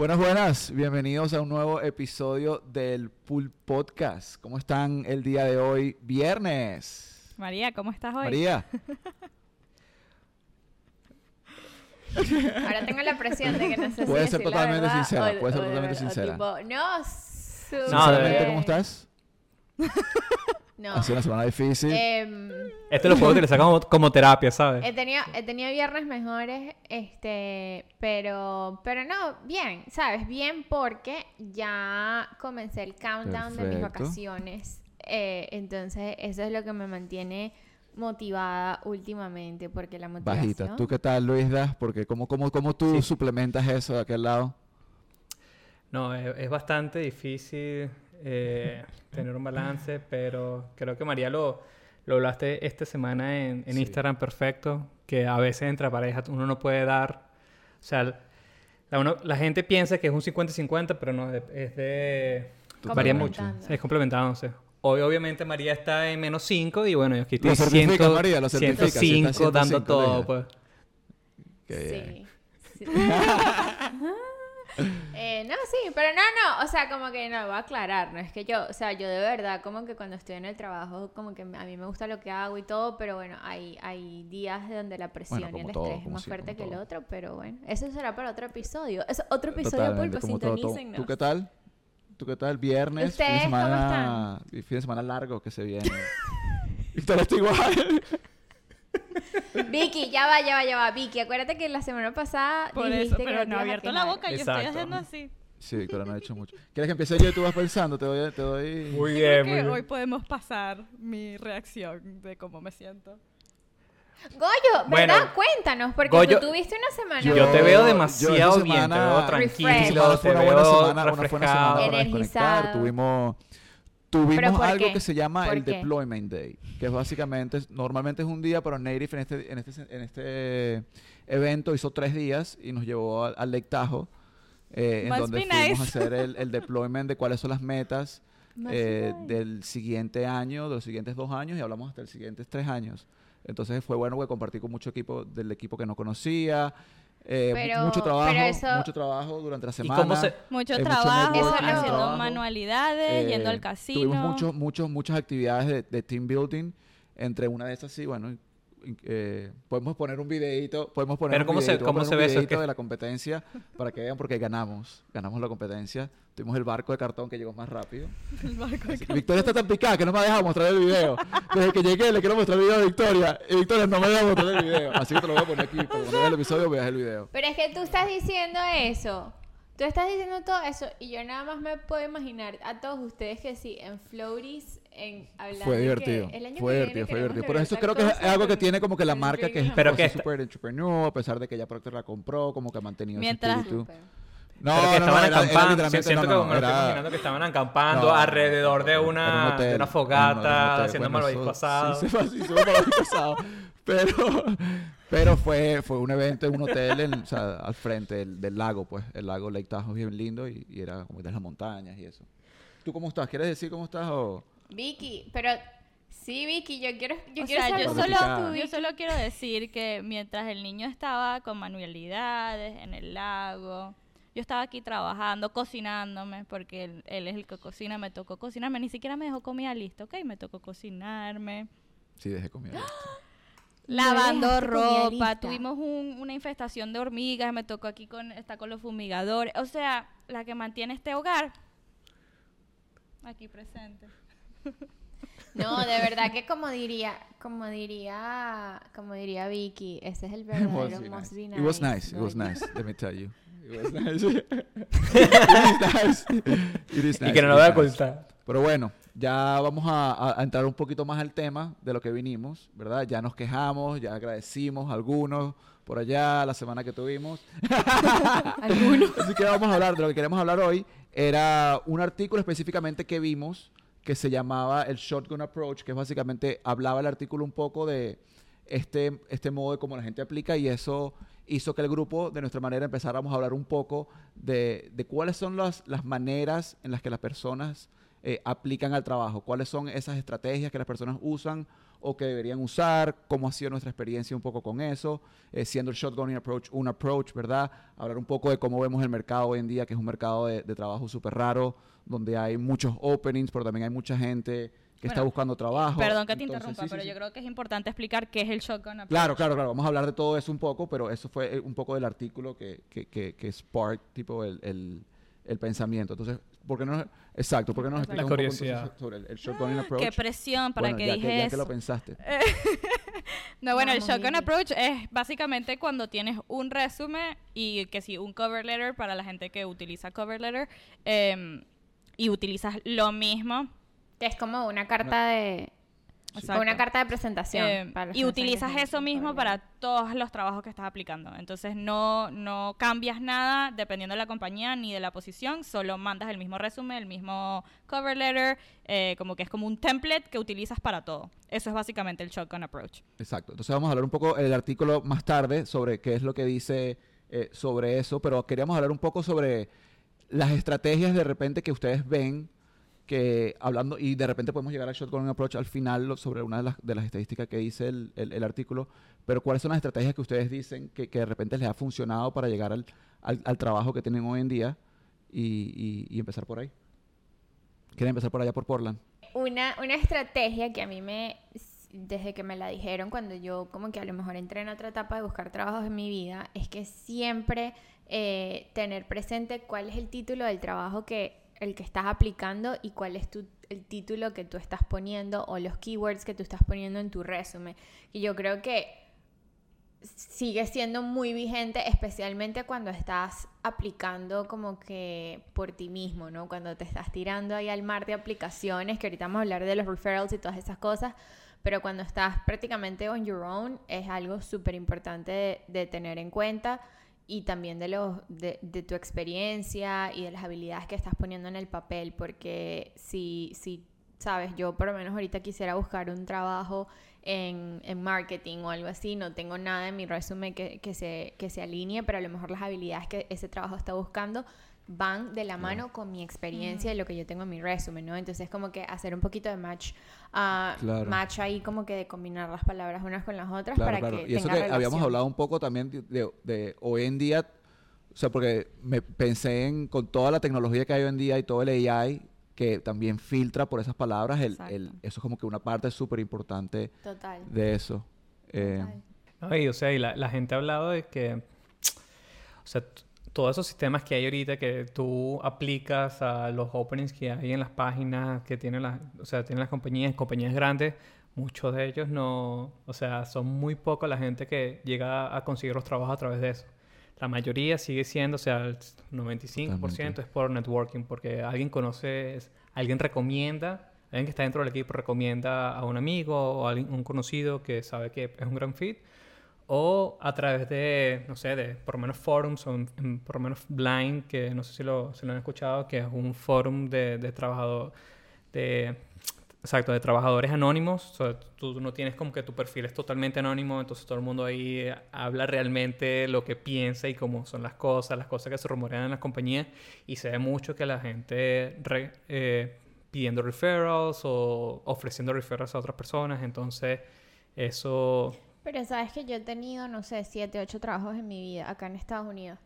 Buenas, buenas. Bienvenidos a un nuevo episodio del Pool Podcast. ¿Cómo están el día de hoy? Viernes. María, ¿cómo estás hoy? María. Ahora tengo la presión de que no sé Puede si ser totalmente verdad sincera, o- puede ser totalmente sincera. tipo, no, su- Sinceramente, ¿cómo estás? No. Ha sido una semana difícil. Em, Este lo puedo utilizar como, como terapia, ¿sabes? he tenido he tenido viernes mejores, este, pero pero no, bien, ¿sabes? Bien porque ya comencé el countdown de mis vacaciones. eh, entonces, eso es lo que me mantiene motivada últimamente porque la motivación Bajita. ¿Tú qué tal, Luisda? Porque ¿cómo, cómo, cómo tú Sí. suplementas eso de aquel lado? No, es, es bastante difícil eh, tener un balance, pero creo que María lo, lo hablaste esta semana en, en Sí. Instagram perfecto, que a veces entre parejas uno no puede dar, o sea, la, uno- la gente piensa que es un 50-50, pero no, es de... Varía mucho, es complementándose. Hoy obviamente María está en menos 5 y bueno, yo aquí Lo estoy certifica, 100, María, lo certifica, sí, está 105 dando 105, todo, pues. Sí. sí. Eh, no, sí, pero no, no, o sea, como que no, voy a aclarar, no es que yo, o sea, yo de verdad, como que cuando estoy en el trabajo, como que a mí me gusta lo que hago y todo, pero bueno, hay, hay días donde la presión y el todo, estrés es más sí, fuerte que el todo. otro, pero bueno, eso será para otro episodio, es otro episodio todo, todo. sintonícennos. ¿Tú qué tal? ¿Tú qué tal? Viernes, fin de ¿Ustedes cómo semana, fin de semana largo que se viene. Victoria está igual. Vicky, ya va, ya va, ya va, Vicky, acuérdate que la semana pasada Por dijiste eso, que pero te no ha abierto la boca, yo Exacto. estoy haciendo así. Sí, Victoria no ha hecho mucho. ¿Quieres que empiece yo y tú vas pensando? Te doy... Te doy... Muy Yo bien, creo muy que bien. hoy podemos pasar mi reacción de cómo me siento. Goyo, Bueno, ¿verdad? Cuéntanos, porque Goyo- tú tuviste una semana Yo- Yo te veo yo demasiado esa bien, te semana- veo tranquilo, semana te fue una buena veo semana, una buena semana para desconectar. Energizado. Tuvimos, ¿Pero tuvimos algo qué? que se llama ¿Por el qué? Deployment Day, que es básicamente, normalmente es un día, pero Native en este, en este, en este evento hizo tres días y nos llevó al, al Lake Tahoe, eh, en donde fuimos nice. a hacer el, el deployment de cuáles son las metas eh, nice. del siguiente año, de los siguientes dos años y hablamos hasta los siguientes tres años. Entonces fue bueno que compartí con mucho equipo del equipo que no conocía. Eh, Pero- mucho trabajo, pero eso- mucho trabacho durante la ¿Y semana. cómo se...? Mucho Eh, mucho trabajo, networking, haciendo trabajo. manualidades, yendo Eh, al casino. Tuvimos muchos, muchos, muchas actividades de, de team building. Entre una de esas, sí, bueno, eh, podemos poner un videito, podemos poner Pero un ¿cómo se- videíto, cómo se ve eso? Es videíto que- de la competencia para que vean porque ganamos, ganamos la competencia. Tuvimos el barco de cartón que llegó más rápido. El barco de Así que Victoria está tan picada que no me ha dejado mostrar el video. Desde que llegué le quiero mostrar el video a Victoria y Victoria no me deja mostrar el video. Así que te lo voy a poner aquí. para Cuando veas el episodio veas el video. Pero es que tú estás diciendo eso. Tú estás diciendo todo eso y yo nada más me puedo imaginar a todos ustedes que sí, en Floris, en hablando Fue de que divertido. el año Fue que divertido, fue divertido. Por eso creo que es algo que tiene como que la marca que es Pero que- super entrepreneur, a pesar de que ya Procter la compró, como que ha mantenido Mientras- espíritu. Súper. No, pero que no, no, estaban era- era acampando. literalmente- siento no, que no, como me lo estoy era- imaginando que estaban acampando No, alrededor de era un una, hotel. de una No, no, era un fogata, haciendo Bueno, eso- asado. Sí, se fue así, se fue malvavisco asado. Pero, pero fue, fue un evento en un hotel en, o sea, al frente del, del lago, pues. El lago Lake Tahoe es bien lindo y, y era como de las montañas y eso. ¿Tú cómo estás? ¿Quieres decir cómo estás o...? Vicky, pero sí, Vicky, yo quiero, yo o quiero sea, saber yo solo, yo solo quiero decir que mientras el niño estaba con manualidades en el lago, yo estaba aquí trabajando, cocinándome, porque él, él es el que cocina, me tocó cocinarme, ni siquiera me dejó comida lista, ¿ok? Me tocó cocinarme, Sí, dejé comida. lista. lavando ropa, tuvimos un- una infestación de hormigas, me tocó aquí con, está con los fumigadores, o sea, la que mantiene este hogar, aquí presente. No, de verdad que como diría, como diría, como diría Vicky, ese es el verdadero It must be It was nice, nice. It was nice. Let me tell you. It was nice. It is nice. It is Y nice, que no lo voy a nice. ocultar. Pero bueno, ya vamos a, a- a entrar un poquito más al tema de lo que vinimos, ¿verdad? Ya nos quejamos, ya agradecimos a algunos por allá la semana que tuvimos. Algunos. Así que vamos a hablar de lo que queremos hablar hoy. Era un artículo específicamente que vimos que se llamaba el Shotgun Approach, que básicamente hablaba el artículo un poco de este, este modo de cómo la gente aplica y eso hizo que el grupo, de nuestra manera, empezáramos a hablar un poco de, de cuáles son las, las maneras en las que las personas eh, aplican al trabajo, cuáles son esas estrategias que las personas usan o que deberían usar, cómo ha sido nuestra experiencia un poco con eso, eh, siendo el shotgunning approach un approach, ¿verdad? Hablar un poco de cómo vemos el mercado hoy en día, que es un mercado de, de trabajo súper raro, donde hay muchos openings, pero también hay mucha gente que está Bueno, buscando trabajo. Perdón que te Entonces, interrumpa, sí, sí, pero sí. yo creo que es importante explicar qué es el shotgun approach. Claro, claro, claro. Vamos a hablar de todo eso un poco, pero eso fue eh, un poco del artículo que, que, que, que spark, tipo, el, el, el pensamiento. Entonces, ¿por qué no? Exacto, ¿por qué no nos La explicas un poco curiosidad. sobre el, el shotgunning approach? Qué presión para Bueno, que ya dije que, ya eso. que lo pensaste. No, bueno, el Vamos, shotgun Vicky. approach es básicamente cuando tienes un resumen y que si un cover letter para la gente que utiliza cover letter em, y utilizas lo mismo Que es como una carta de... Exacto. Una carta de presentación. para las y utilizas eso mismo para todos los trabajos que estás aplicando. Entonces no, no cambias nada dependiendo de la compañía ni de la posición, solo mandas el mismo resumen, el mismo cover letter, eh, como que es como un template que utilizas para todo. Eso es básicamente el shotgun approach. Exacto. Entonces vamos a hablar un poco el artículo más tarde sobre qué es lo que dice eh, sobre eso, pero queríamos hablar un poco sobre las estrategias de repente que ustedes ven que hablando y de repente podemos llegar al shotgun approach al final sobre una de las, de las estadísticas que dice el, el- artículo, pero cuáles son las estrategias que ustedes dicen que, que de repente les ha funcionado para llegar al, al- al trabajo que tienen hoy en día y, y- y empezar por ahí. ¿Quieren empezar por allá por Portland? Una, una estrategia que a mí me, desde que me la dijeron, cuando yo como que a lo mejor entré en otra etapa de buscar trabajos en mi vida, es que siempre eh, tener presente cuál es el título del trabajo que el que estás aplicando y cuál es tu, el título que tú estás poniendo o los keywords que tú estás poniendo en tu resumen. Y yo creo que sigue siendo muy vigente, especialmente cuando estás aplicando como que por ti mismo, ¿no? Cuando te estás tirando ahí al mar de aplicaciones, que ahorita vamos a hablar de los referrals y todas esas cosas, pero cuando estás prácticamente on your own es algo súper importante de, de tener en cuenta y también de, los, de, de tu experiencia y de las habilidades que estás poniendo en el papel, porque si, si sabes, yo por lo menos ahorita quisiera buscar un trabajo en, en marketing o algo así, no tengo nada en mi resumen que, que, se, que se alinee, pero a lo mejor las habilidades que ese trabajo está buscando van de la mano con mi experiencia y lo que yo tengo en mi resumen, ¿no? Entonces como que hacer un poquito de match, Claro. match ahí como que de combinar las palabras unas con las otras Claro, para claro. que Y eso tenga que habíamos hablado un poco también de, de- de hoy en día, o sea, porque me pensé en con toda la tecnología que hay hoy en día y todo el AI que también filtra por esas palabras, el, eso es como que una parte súper importante de eso. Eh, total. No, y, o sea, y la, la gente ha hablado de que, o sea, todos esos sistemas que hay ahorita que tú aplicas a los openings que hay en las páginas que tienen las, o sea, tienen las compañías, compañías grandes, muchos de ellos no, o sea, son muy poco la gente que llega a conseguir los trabajos a través de eso. La mayoría sigue siendo, o sea, el 95% Totalmente. es por networking, porque alguien conoce, alguien recomienda, alguien que está dentro del equipo recomienda a un amigo o a alguien- un conocido que sabe que es un gran fit, o a través de, no sé, de por lo menos forums o en- en por lo menos Blind, que no sé si lo, si lo han escuchado, que es un forum de, de trabajador, de, exacto, de trabajadores anónimos. O sea, tú no tienes como que tu perfil es totalmente anónimo, entonces todo el mundo ahí habla realmente lo que piensa y cómo son las cosas, las cosas que se rumorean en las compañías, y se ve mucho que la gente re- eh, pidiendo referrals o ofreciendo referrals a otras personas, entonces eso... Pero sabes que yo he tenido, no sé, siete, ocho trabajos en mi vida acá en Estados Unidos.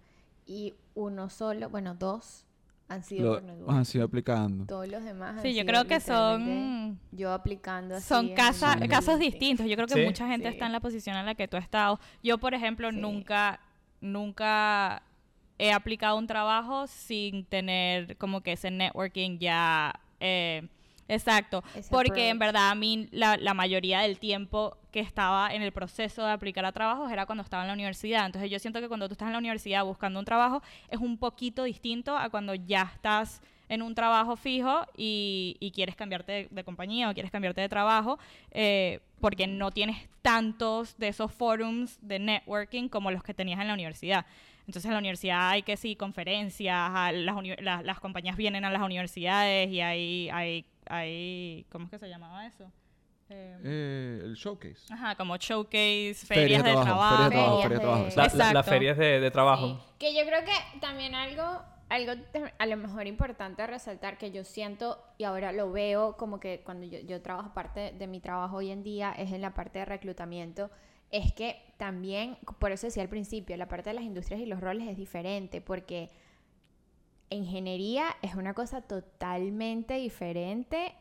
Y uno solo, bueno, dos han sido lo han sido aplicando. Todos los demás han Sí, yo sido creo que son... Yo aplicando así Son casa- casos distintos. Yo creo que Sí. mucha gente Sí. está en la posición en la que tú has estado. Yo, por ejemplo, Sí. nunca, nunca he aplicado un trabajo sin tener como que ese networking ya eh, exacto. Ese Porque en verdad a mí la, la mayoría del tiempo que estaba en el proceso de aplicar a trabajos era cuando estaba en la universidad. Entonces yo siento que cuando tú estás en la universidad buscando un trabajo es un poquito distinto a cuando ya estás en un trabajo fijo y, quieres cambiarte de, compañía o quieres cambiarte de trabajo eh, porque no tienes tantos de esos forums de networking como los que tenías en la universidad. Entonces en la universidad hay que sí, conferencias, las, uni- la- las compañías vienen a las universidades y hay, hay, hay ¿cómo es que se llamaba eso? Eh, Eh, el showcase. Ajá, como showcase, Ferias ferias, de de trabajo, ferias de trabajo, Ferias de trabajo. La- la- las ferias de, de trabajo. Sí, Que yo creo que también algo, algo a lo mejor importante resaltar que yo siento y ahora lo veo como que cuando yo, yo trabajo parte de mi trabajo hoy en día es en la parte de reclutamiento es que también por eso decía al principio la parte de las industrias y los roles es diferente porque ingeniería es una cosa totalmente diferente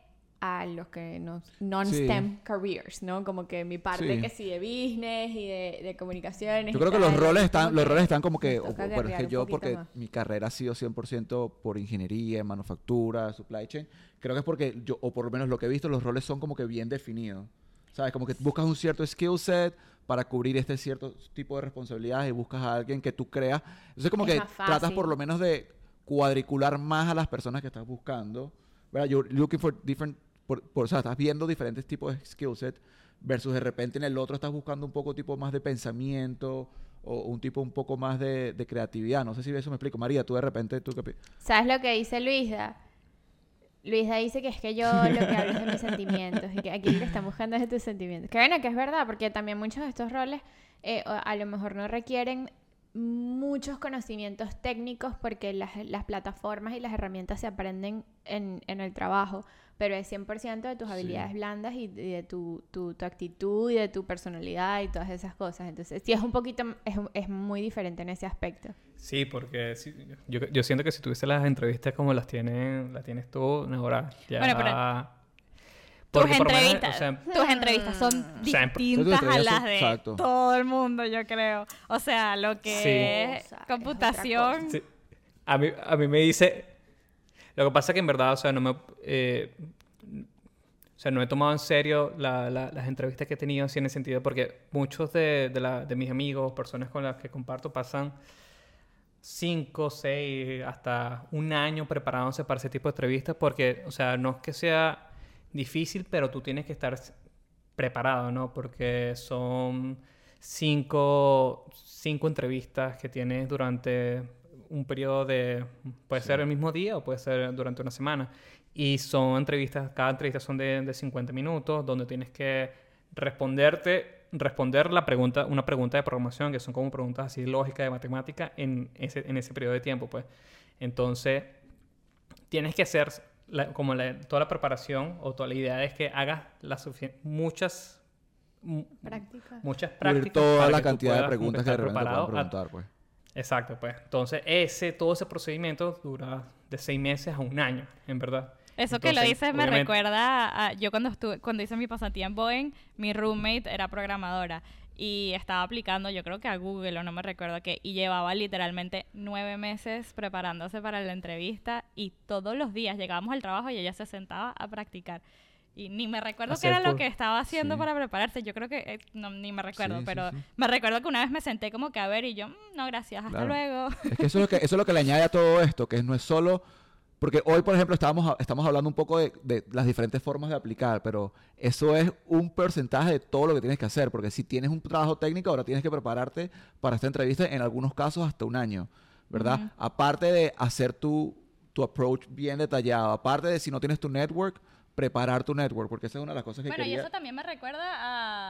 a los que no non-STEM careers, ¿no? Como que mi parte Sí. que sí de business y de, de comunicaciones. Yo creo que tal, los roles es están, los roles están como que, o- bueno, es que yo porque más. mi carrera ha sido 100% por ingeniería, en manufactura, supply chain, creo que es porque yo, o por lo menos lo que he visto, los roles son como que bien definidos. ¿Sabes? Como que buscas un cierto skill set para cubrir este cierto tipo de responsabilidades y buscas a alguien que tú creas. Entonces como Es que tratas por lo menos de cuadricular más a las personas que estás buscando. ¿Verdad? You're looking for different, por, por- o sea, estás viendo diferentes tipos de skill set versus de repente en el otro estás buscando un poco tipo más de pensamiento o un tipo un poco más de, de creatividad. No sé si eso me explico. María, tú de repente, tú qué ¿Sabes lo que dice Luisa? Luisa dice que es que yo lo que hablo es de mis sentimientos y que aquí lo que están buscando es de tus sentimientos. Que bueno, que es verdad, porque también muchos de estos roles eh, a lo mejor no requieren muchos conocimientos técnicos porque las, las plataformas y las herramientas se aprenden en, en el trabajo, pero es 100% de tus Sí. habilidades blandas y de tu, tu, tu actitud y de tu personalidad y todas esas cosas. Entonces, sí, es un poquito, es, es muy diferente en ese aspecto. Sí, porque yo, yo siento que si tuviese las entrevistas como las tienen, las tienes tú, ahora ya... Bueno, pero- Porque tus menos, entrevistas, o sea, tus entrevistas son O sea, en- distintas a las de exacto. todo el mundo, yo creo. O sea, lo que Sí. es O sea, es computación. Sí. A mí, a mí me dice... Lo que pasa es que en verdad, o sea, no me... eh, o sea, no he tomado en serio la- la- las entrevistas que he tenido así en el sentido porque muchos de, de mis amigos, personas con las que comparto, pasan cinco, seis, hasta un año preparándose para ese tipo de entrevistas porque, o sea, no es que sea difícil, pero tú tienes que estar preparado, ¿no? Porque son cinco, cinco entrevistas que tienes durante un periodo de, puede ser el mismo día o puede ser durante una semana. Y son entrevistas, cada entrevista son de, de 50 minutos, donde tienes que responderte, responder la pregunta, una pregunta de programación, que son como preguntas así lógicas de matemática en ese, en ese periodo de tiempo, pues. Entonces, tienes que hacer la- como la- toda la preparación o toda la idea es que hagas las muchas mu- Práctica. muchas cubrir prácticas toda para la que tú cantidad de preguntas que de repente a- preguntar, pues. Exacto, pues. Entonces, ese, todo ese procedimiento dura de seis meses a un año, en verdad. Eso que lo Entonces, dices me recuerda a yo cuando estuve cuando hice mi pasatiempo en mi roommate era programadora y estaba aplicando yo creo que a Google o no me recuerdo qué y llevaba literalmente nueve meses preparándose para la entrevista y todos los días llegábamos al trabajo y ella se sentaba a practicar y ni me recuerdo qué era lo full. que estaba haciendo Sí. para prepararse yo creo que eh, no, ni me recuerdo Sí, pero sí. me recuerdo que una vez me senté como que a ver y yo "Mm, no gracias hasta Claro. luego Es que eso es lo que, eso es lo que le añade a todo esto, que no es solo... Porque hoy, por ejemplo, estábamos, a- estamos hablando un poco de, de las diferentes formas de aplicar, pero eso es un porcentaje de todo lo que tienes que hacer, porque si tienes un trabajo técnico, ahora tienes que prepararte para esta entrevista, en algunos casos hasta un año, ¿verdad? Aparte de hacer tu, tu approach bien detallado, aparte de si no tienes tu network, preparar tu network, porque esa es una de las cosas que Bueno, y quería... eso también me recuerda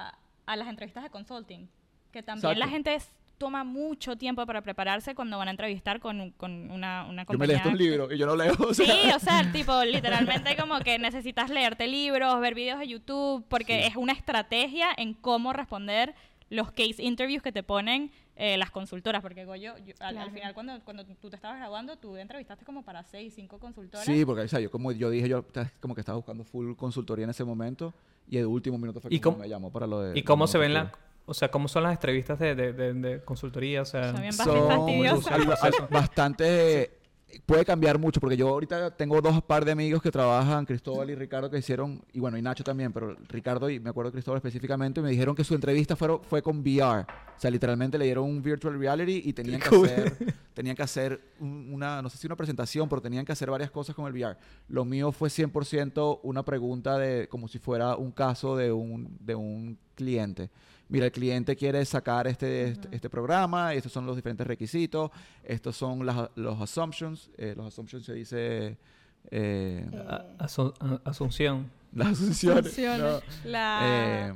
a, a las entrevistas de consulting, que también Exacto. la gente es- toma mucho tiempo para prepararse cuando van a entrevistar con, con una, una Yo compañía. me leo estos libros y yo no leo, o sea... Sí, o sea, tipo, literalmente como que necesitas leerte libros, ver videos de YouTube, porque Sí. es una estrategia en cómo responder los case interviews que te ponen eh, las consultoras, porque Goyo, yo- al, final cuando, cuando tú te estabas graduando, tú entrevistaste como para seis, cinco consultoras. Sí, porque o sea, yo como yo dije, yo como que estaba buscando full consultoría en ese momento y de último minuto fue ¿Y como me llamó para lo de... ¿Y cómo se ven las... O sea, cómo son las entrevistas de, de, de- de consultoría? O sea, Son bastante... Puede cambiar mucho porque yo ahorita tengo dos par de amigos que trabajan, Cristóbal y Ricardo, que hicieron, y bueno, y Nacho también, pero Ricardo y me acuerdo de Cristóbal específicamente, me dijeron que su entrevista fueron, fue con VR. O sea, literalmente le dieron un virtual reality y tenían que hacer, tenían que hacer un- una, no sé si una presentación, pero tenían que hacer varias cosas con el VR. Lo mío fue 100% una pregunta de, como si fuera un caso de un, de un cliente. Mira, el cliente quiere sacar este, este, este programa, y estos son los diferentes requisitos, estos son las- los assumptions, eh, los assumptions se dice... eh, Asunción. las asunciones. Asunciones. ¿no? La... Eh,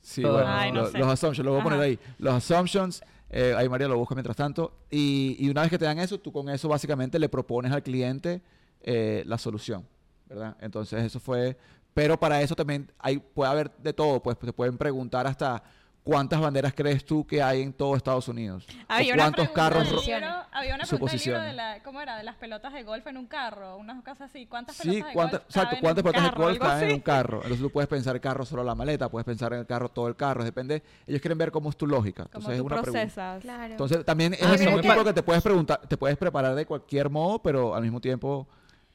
sí, Todo- bueno, Ay, no lo- sé. los assumptions, lo voy a poner Ajá. ahí. Los assumptions, Eh, ahí María lo busca mientras tanto. Y, y una vez que te dan eso, tú con eso básicamente le propones al cliente eh, la solución, ¿verdad? Entonces eso fue... Pero para eso también hay, puede haber de todo, pues te pueden preguntar hasta cuántas banderas crees tú que hay en todo Estados Unidos. Había o una cuántos pregunta carros... del libro- había una pregunta del libro suposiciones. de la, ¿cómo era? De las pelotas de golf en un carro, unas cosas así. ¿Cuántas Sí, pelotas de golf exacto, cuántas un pelotas de carro? golf Algo caben en un carro. Entonces tú puedes pensar el carro solo la maleta, puedes pensar en el carro todo el carro, depende. Ellos quieren ver cómo es tu lógica. Entonces es tú una pregunta. Claro. Entonces también es el mismo me tipo que te puedes preguntar, te puedes preparar de cualquier modo, pero al mismo tiempo.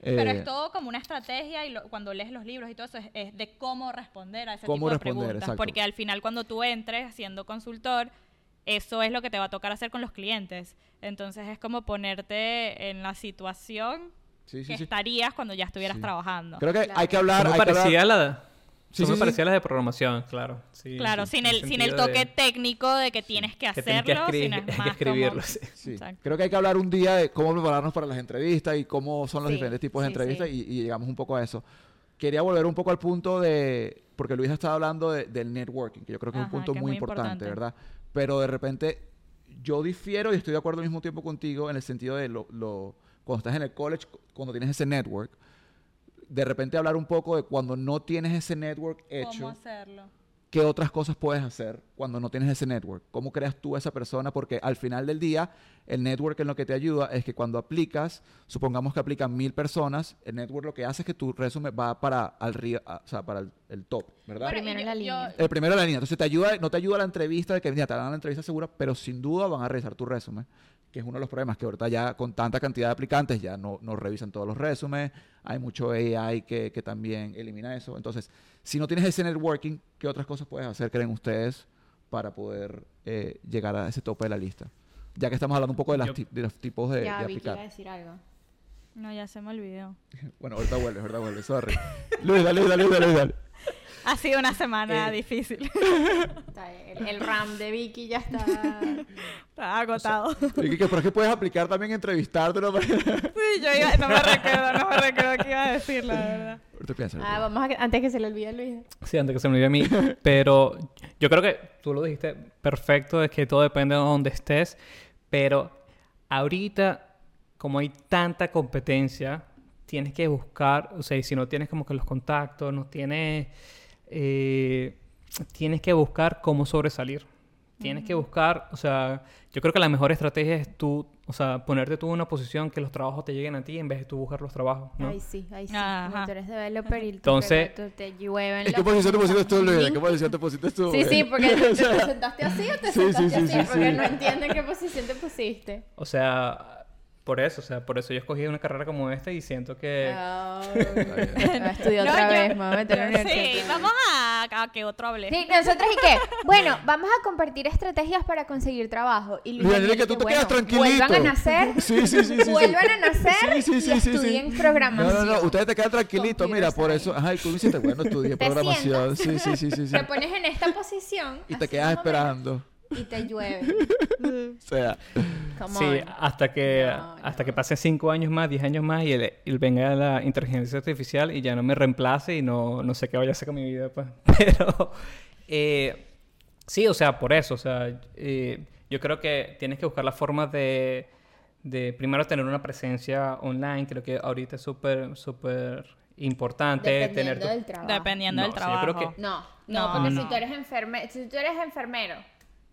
Pero eh, es todo como una estrategia y lo- cuando lees los libros y todo eso es, es de cómo responder a ese Cómo tipo de responder, preguntas. exacto. Porque al final cuando tú entres siendo consultor, eso es lo que te va a tocar hacer con los clientes. Entonces es como ponerte en la situación sí, sí, que sí. estarías cuando ya estuvieras Sí. trabajando. Creo que Claro. hay que hablar. Hay que hablar- parecía la... Sí, eso sí, me sí. parecía la de programación, claro. Sí, Claro, sí, sin el, sin el toque de- técnico de que tienes que que hacerlo, tienes que, sino es hay más que escribirlo. como- sí. Sí. Exacto. Creo que hay que hablar un día de cómo prepararnos para las entrevistas y cómo son los Sí, diferentes tipos de sí, entrevistas sí. Y, y llegamos un poco a eso. Quería volver un poco al punto de, porque Luis estaba hablando de- del networking, que yo creo que es un Ajá, punto que muy muy importante, importante. ¿verdad? Pero de repente yo difiero y estoy de acuerdo al mismo tiempo contigo en el sentido de lo, lo- cuando estás en el college, cuando tienes ese network, de repente hablar un poco de cuando no tienes ese network hecho. ¿Cómo hacerlo? ¿Qué otras cosas puedes hacer cuando no tienes ese network? ¿Cómo creas tú a esa persona? Porque al final del día, el network en lo que te ayuda es que cuando aplicas, supongamos que aplican mil personas, el network lo que hace es que tu resumen va para, al río, a- o sea, para el, el top, ¿verdad? Bueno, Primero en la línea. yo- el primero de la línea. Entonces te ayuda, no te ayuda la entrevista de que mira, te dan la entrevista segura, pero sin duda van a revisar tu resumen, que es uno de los problemas que ahorita ya con tanta cantidad de aplicantes ya no, no revisan todos los resúmenes. Hay mucho AI que, que también elimina eso. Entonces, si no tienes ese networking, ¿qué otras cosas puedes hacer, creen ustedes, para poder eh, llegar a ese tope de la lista? Ya que estamos hablando un poco de, las Yo- de los tipos de, ya de iba a decir algo. No, ya se me olvidó. Bueno, ahorita vuelve, ahorita vuelve, sorry. Luis, dale, dale, dale, dale. Ha sido una semana Eh. difícil. El, el RAM de Vicky ya está. Agotado. Que, pero es que puedes aplicar también entrevistarte manera. Sí, yo iba, no me recuerdo, no me recuerdo qué iba a decir, la verdad. Ahorita piensa. Ah, vamos a antes que se le olvide a Luis. Sí, antes que se me olvide a mí. Pero yo creo que tú lo dijiste perfecto, es que todo depende de donde estés. Pero ahorita, como hay tanta competencia, tienes que buscar, o sea, y si no tienes como que los contactos, no tienes, eh, tienes que buscar cómo sobresalir. Tienes que buscar, o sea, yo creo que la mejor estrategia es tú, o sea, ponerte tú en una posición que los trabajos te lleguen a ti en vez de tú buscar los trabajos, ¿no? Ay, sí, ay, sí. Ajá. Tú eres developer y Entonces- tú te llueven ¿En qué los posición te pusiste tú, Luis? ¿En link. qué posición te pusiste tú? Sí, sí, porque te, te sea, presentaste así o te sí, sentaste sí, sí, así, sí, porque sí. no entiendo en qué posición te pusiste. O sea, por eso, o sea, por eso yo escogí una carrera como esta y siento que... Oh, voy a estudiar No, otra yo- vez, me voy a meter en Sí, vamos a, a que otro hable. Sí, nosotros y qué. Bueno, vamos a compartir estrategias para conseguir trabajo. Y Luis que tú te quedas tranquilito. Vuelvan a nacer. Sí, sí, sí, sí, sí. Vuelvan a nacer Sí, sí, sí, y sí, sí. estudien No, programación. no, no, ustedes te quedan tranquilitos, mira, por eso. Ajá, y tú hiciste, bueno, estudié programación. Sí, sí, sí, sí, sí. Te pones en esta posición. Y te quedas esperando. Y te llueve. O sea, Come Sí, on. hasta que, No, hasta no. que pasen 5 años más, 10 años más y, el- y venga la inteligencia artificial y ya no me reemplace y no, no sé qué vaya a hacer con mi vida, pues. Pero, eh, sí, o sea, por eso, o sea, eh, yo creo que tienes que buscar la forma de, de primero tener una presencia online, creo que ahorita es súper, súper importante tener Dependiendo tu- del trabajo. Dependiendo No, del o sea, yo creo trabajo. que- No, No, no, porque no. si tú eres enfermero, si tú eres enfermero,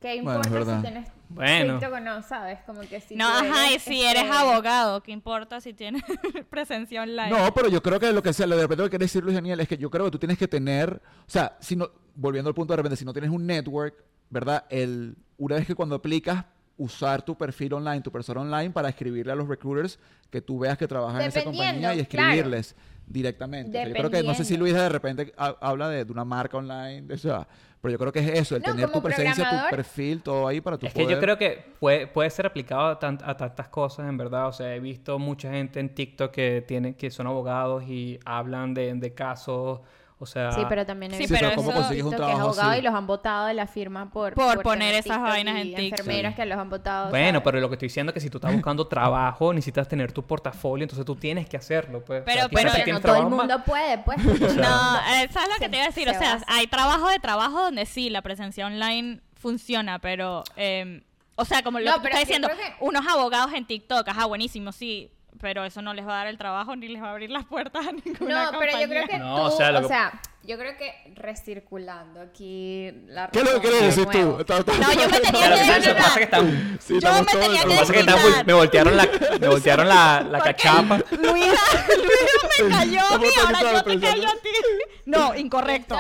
¿qué Bueno, es importa verdad. si tienes Bueno. TikTok o no, sabes? Como que si No, ajá, y eres, si este, eres abogado, ¿qué importa si tienes presencia online? no, pero yo creo que lo que sea, de repente lo que quiere decir Luis Daniel es que yo creo que tú tienes que tener, o sea, si no, volviendo al punto de repente, si no tienes un network, ¿verdad? El, una vez que cuando aplicas, usar tu perfil online, tu persona online para escribirle a los recruiters que tú veas que trabajan en esa compañía y claro. escribirles directamente. O sea, yo creo que no sé si. Luis de repente ha- habla de, de una marca online, de eso, pero yo creo que es eso, el No, tener tu presencia, tu perfil, todo ahí para tu Es que yo creo que puede, puede ser aplicado a, tan- a tantas cosas, en verdad. O sea, he visto mucha gente en TikTok que, tienen, que son abogados y hablan de, de casos, o sea... Sí, pero también he Sí, pero que ¿cómo eso- consigues un que es trabajo así? y los han votado de la firma por, Por poner esas vainas en y TikTok. enfermeras que los han votado. Bueno, ¿sabes? pero lo que estoy diciendo es que si tú estás buscando trabajo, necesitas tener tu portafolio, entonces tú tienes que hacerlo, pues. Pero- pero- si Pero tienes no todo el más- mundo puede, pues. No, eh, ¿sabes lo que Se- te iba a decir? O se sea, basa. hay trabajo de trabajo donde sí, la presencia online funciona, pero eh, O sea, como lo No, que tú pero estás diciendo, que- unos abogados en TikTok, ajá, buenísimo, sí, pero eso no les va a dar el trabajo ni les va a abrir las puertas a ninguna No, pero yo creo compañía. que No, tú, o o sea, sea, lo que- yo creo que recirculando aquí la ¿Qué es lo que quieres de decir nuevo. tú? Está- está- No, yo me tenía que lo que pasa es que están... Sí, Yo estamos me todos- tenía que Lo que pasa es que están desquitar. vol- me voltearon la, me voltearon la, la cachapa. Luisa, Luisa me cayó a mí, ahora yo te callo a ti. No, incorrecto.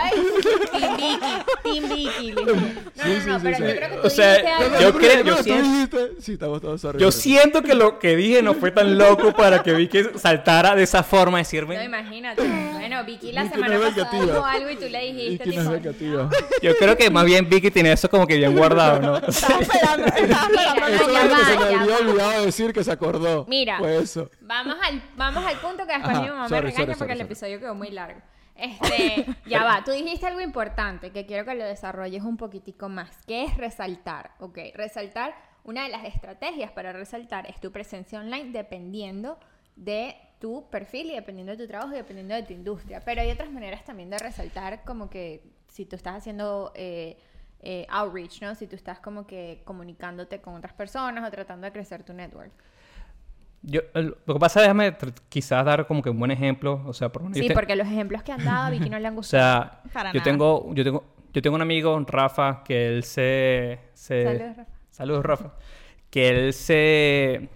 Team Vicky, Team Vicky. No, Sí, no, sí, no, sí, pero sí. yo creo que tú O sea, dijiste No, algo. no, Yo creo- no, yo siento- dijiste- Sí, estamos todos sorry, Yo siento que lo que dije no fue tan loco para que Vicky saltara de esa forma, No, decirme... imagínate. Bueno, Vicky la Vicky semana no pasada dijo algo y tú le dijiste, Vicky no es. Yo creo que más bien Vicky tiene eso como que bien guardado, ¿no? Estaba esperando, estaba esperando. Eso es lo que se me había olvidado decir que se acordó. Mira. Fue eso. Vamos al, vamos al punto que después Ajá, mi mamá sorry, me regaña sorry, porque sorry, el sorry. episodio quedó muy largo. Este, ya va, tú dijiste algo importante que quiero que lo desarrolles un poquitico más, que es resaltar, ¿ok? Resaltar, una de las estrategias para resaltar es tu presencia online dependiendo de tu perfil y dependiendo de tu trabajo y dependiendo de tu industria. Pero hay otras maneras también de resaltar como que si tú estás haciendo eh, eh, outreach, ¿no? Si tú estás como que comunicándote con otras personas o tratando de crecer tu network. Yo, lo que pasa, déjame quizás dar como que un buen ejemplo, o sea, por Sí, te- porque los ejemplos que han dado a Vicky no le han O gustado. sea, Para yo nada. tengo, yo tengo, yo tengo un amigo, Rafa, que él se, se- Saludos, Rafa. Saludos, Rafa. Que él se,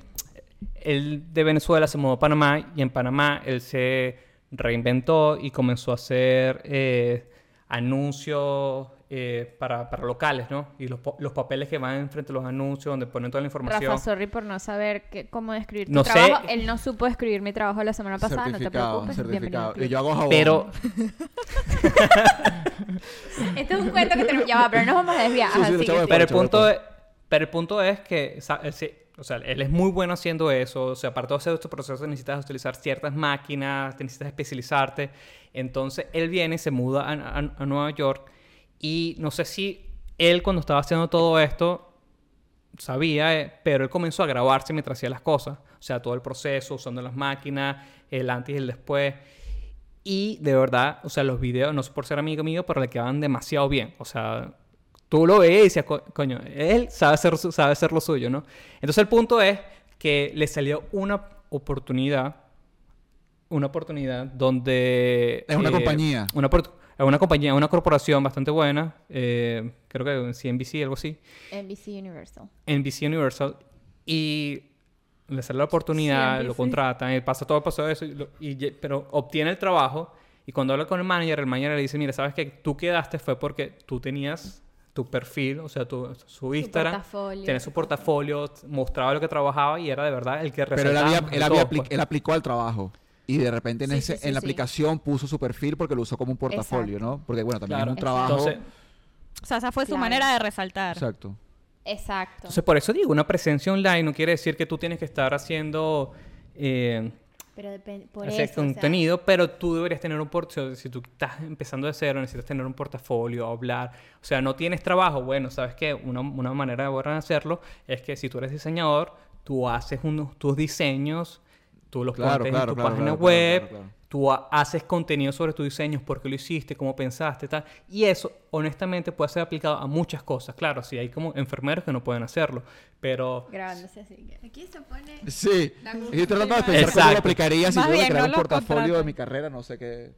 él de Venezuela se mudó a Panamá y en Panamá él se reinventó y comenzó a hacer eh, anuncios eh, para, para locales, ¿no? Y los, po- los papeles que van enfrente de los anuncios, donde ponen toda la información. Rafa, sorry por no saber qué- cómo describir tu No sé. Él no supo escribir mi trabajo la semana pasada, no te certificado, preocupes. Certificado. Y yo hago jabón. Pero, Este es un cuento que tenemos. Ya va, pero no nos vamos a desviar. Sí, sí, Ajá, lo sigue, echamos sigue. pero el punto es, pero el punto es que sa- él se- o sea, él es muy bueno haciendo eso. O sea, para todo ese proceso necesitas utilizar ciertas máquinas, necesitas especializarte. Entonces, él viene, se muda a, a- a Nueva York y no sé si él cuando estaba haciendo todo esto sabía, eh, pero él comenzó a grabarse mientras hacía las cosas. O sea, todo el proceso, usando las máquinas, el antes y el después. Y de verdad, o sea, los videos, no sé por ser amigo mío, pero le quedaban demasiado bien. O sea, tú lo veías y decías, "Co- coño, él sabe hacer, sabe hacer lo suyo, ¿no? Entonces el punto es que le salió una oportunidad, una oportunidad donde... Es una eh, compañía. Una, opor- es una compañía, una corporación bastante buena, eh, creo que CNBC, algo así. NBC Universal. NBC Universal y le sale la oportunidad, Sí, lo NBC. contratan, y pasa todo el paso de eso, y lo- y ye- pero obtiene el trabajo y cuando habla con el manager, el manager le dice, mira, sabes que tú quedaste fue porque tú tenías tu perfil, o sea, tu, su Instagram, portafolio. tenía su portafolio, mostraba lo que trabajaba y era de verdad el que Pero él, había, más él, de había todo, apli- pues. él aplicó al trabajo. Y de repente en, Sí, ese, sí, sí, en la sí. aplicación puso su perfil porque lo usó como un portafolio, Exacto. ¿no? Porque bueno, también Claro. es un trabajo. Entonces, O sea, esa fue su manera de resaltar. Exacto. Exacto. entonces, por eso digo, una presencia online no quiere decir que tú tienes que estar haciendo... eh, pero depende. Por eso. o sea, contenido, pero tú deberías tener un portafolio. Si tú estás empezando de cero, necesitas tener un portafolio, hablar. O sea, no tienes trabajo. Bueno, sabes que una, una manera de hacerlo es que si tú eres diseñador, tú haces unos, tus diseños, tú los Claro, pones claro, en tu claro, página claro, web, claro, claro. tú ha- haces contenido sobre tus diseños, por qué lo hiciste, cómo pensaste, tal. Y eso, honestamente, puede ser aplicado a muchas cosas. Claro, si hay como enfermeros que no pueden hacerlo, pero... Grabándose así. que Aquí se pone. Sí. Estoy tratando de pensar cómo lo aplicaría si yo creara no un portafolio de mi carrera, no sé qué.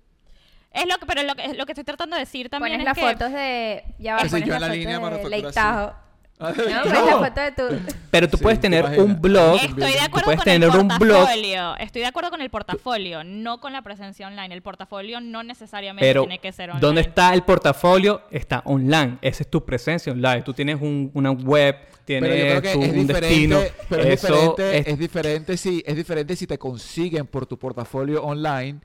Es lo que, pero lo que, lo que estoy tratando de decir también Pones es las que... fotos de. Ya va, Sí, pones yo la en la foto línea de de manufactura, Ah, No, no. pues la foto de tu. Pero tú Sí, puedes ¿te tener un blog. Estoy de tú acuerdo puedes con tener el un blog portafolio. Estoy de acuerdo con el portafolio, no con la presencia online. El portafolio no necesariamente Pero, tiene que ser online. ¿dónde está el portafolio? Está online. Esa es tu presencia online. Tú tienes un- una web, tienes Pero yo creo que tu- es un destino. diferente, pero es Eso diferente, es- es diferente si es diferente si te consiguen por tu portafolio online